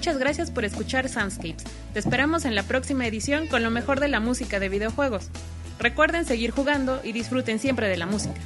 Muchas gracias por escuchar Soundscapes. Te esperamos en la próxima edición con lo mejor de la música de videojuegos. Recuerden seguir jugando y disfruten siempre de la música.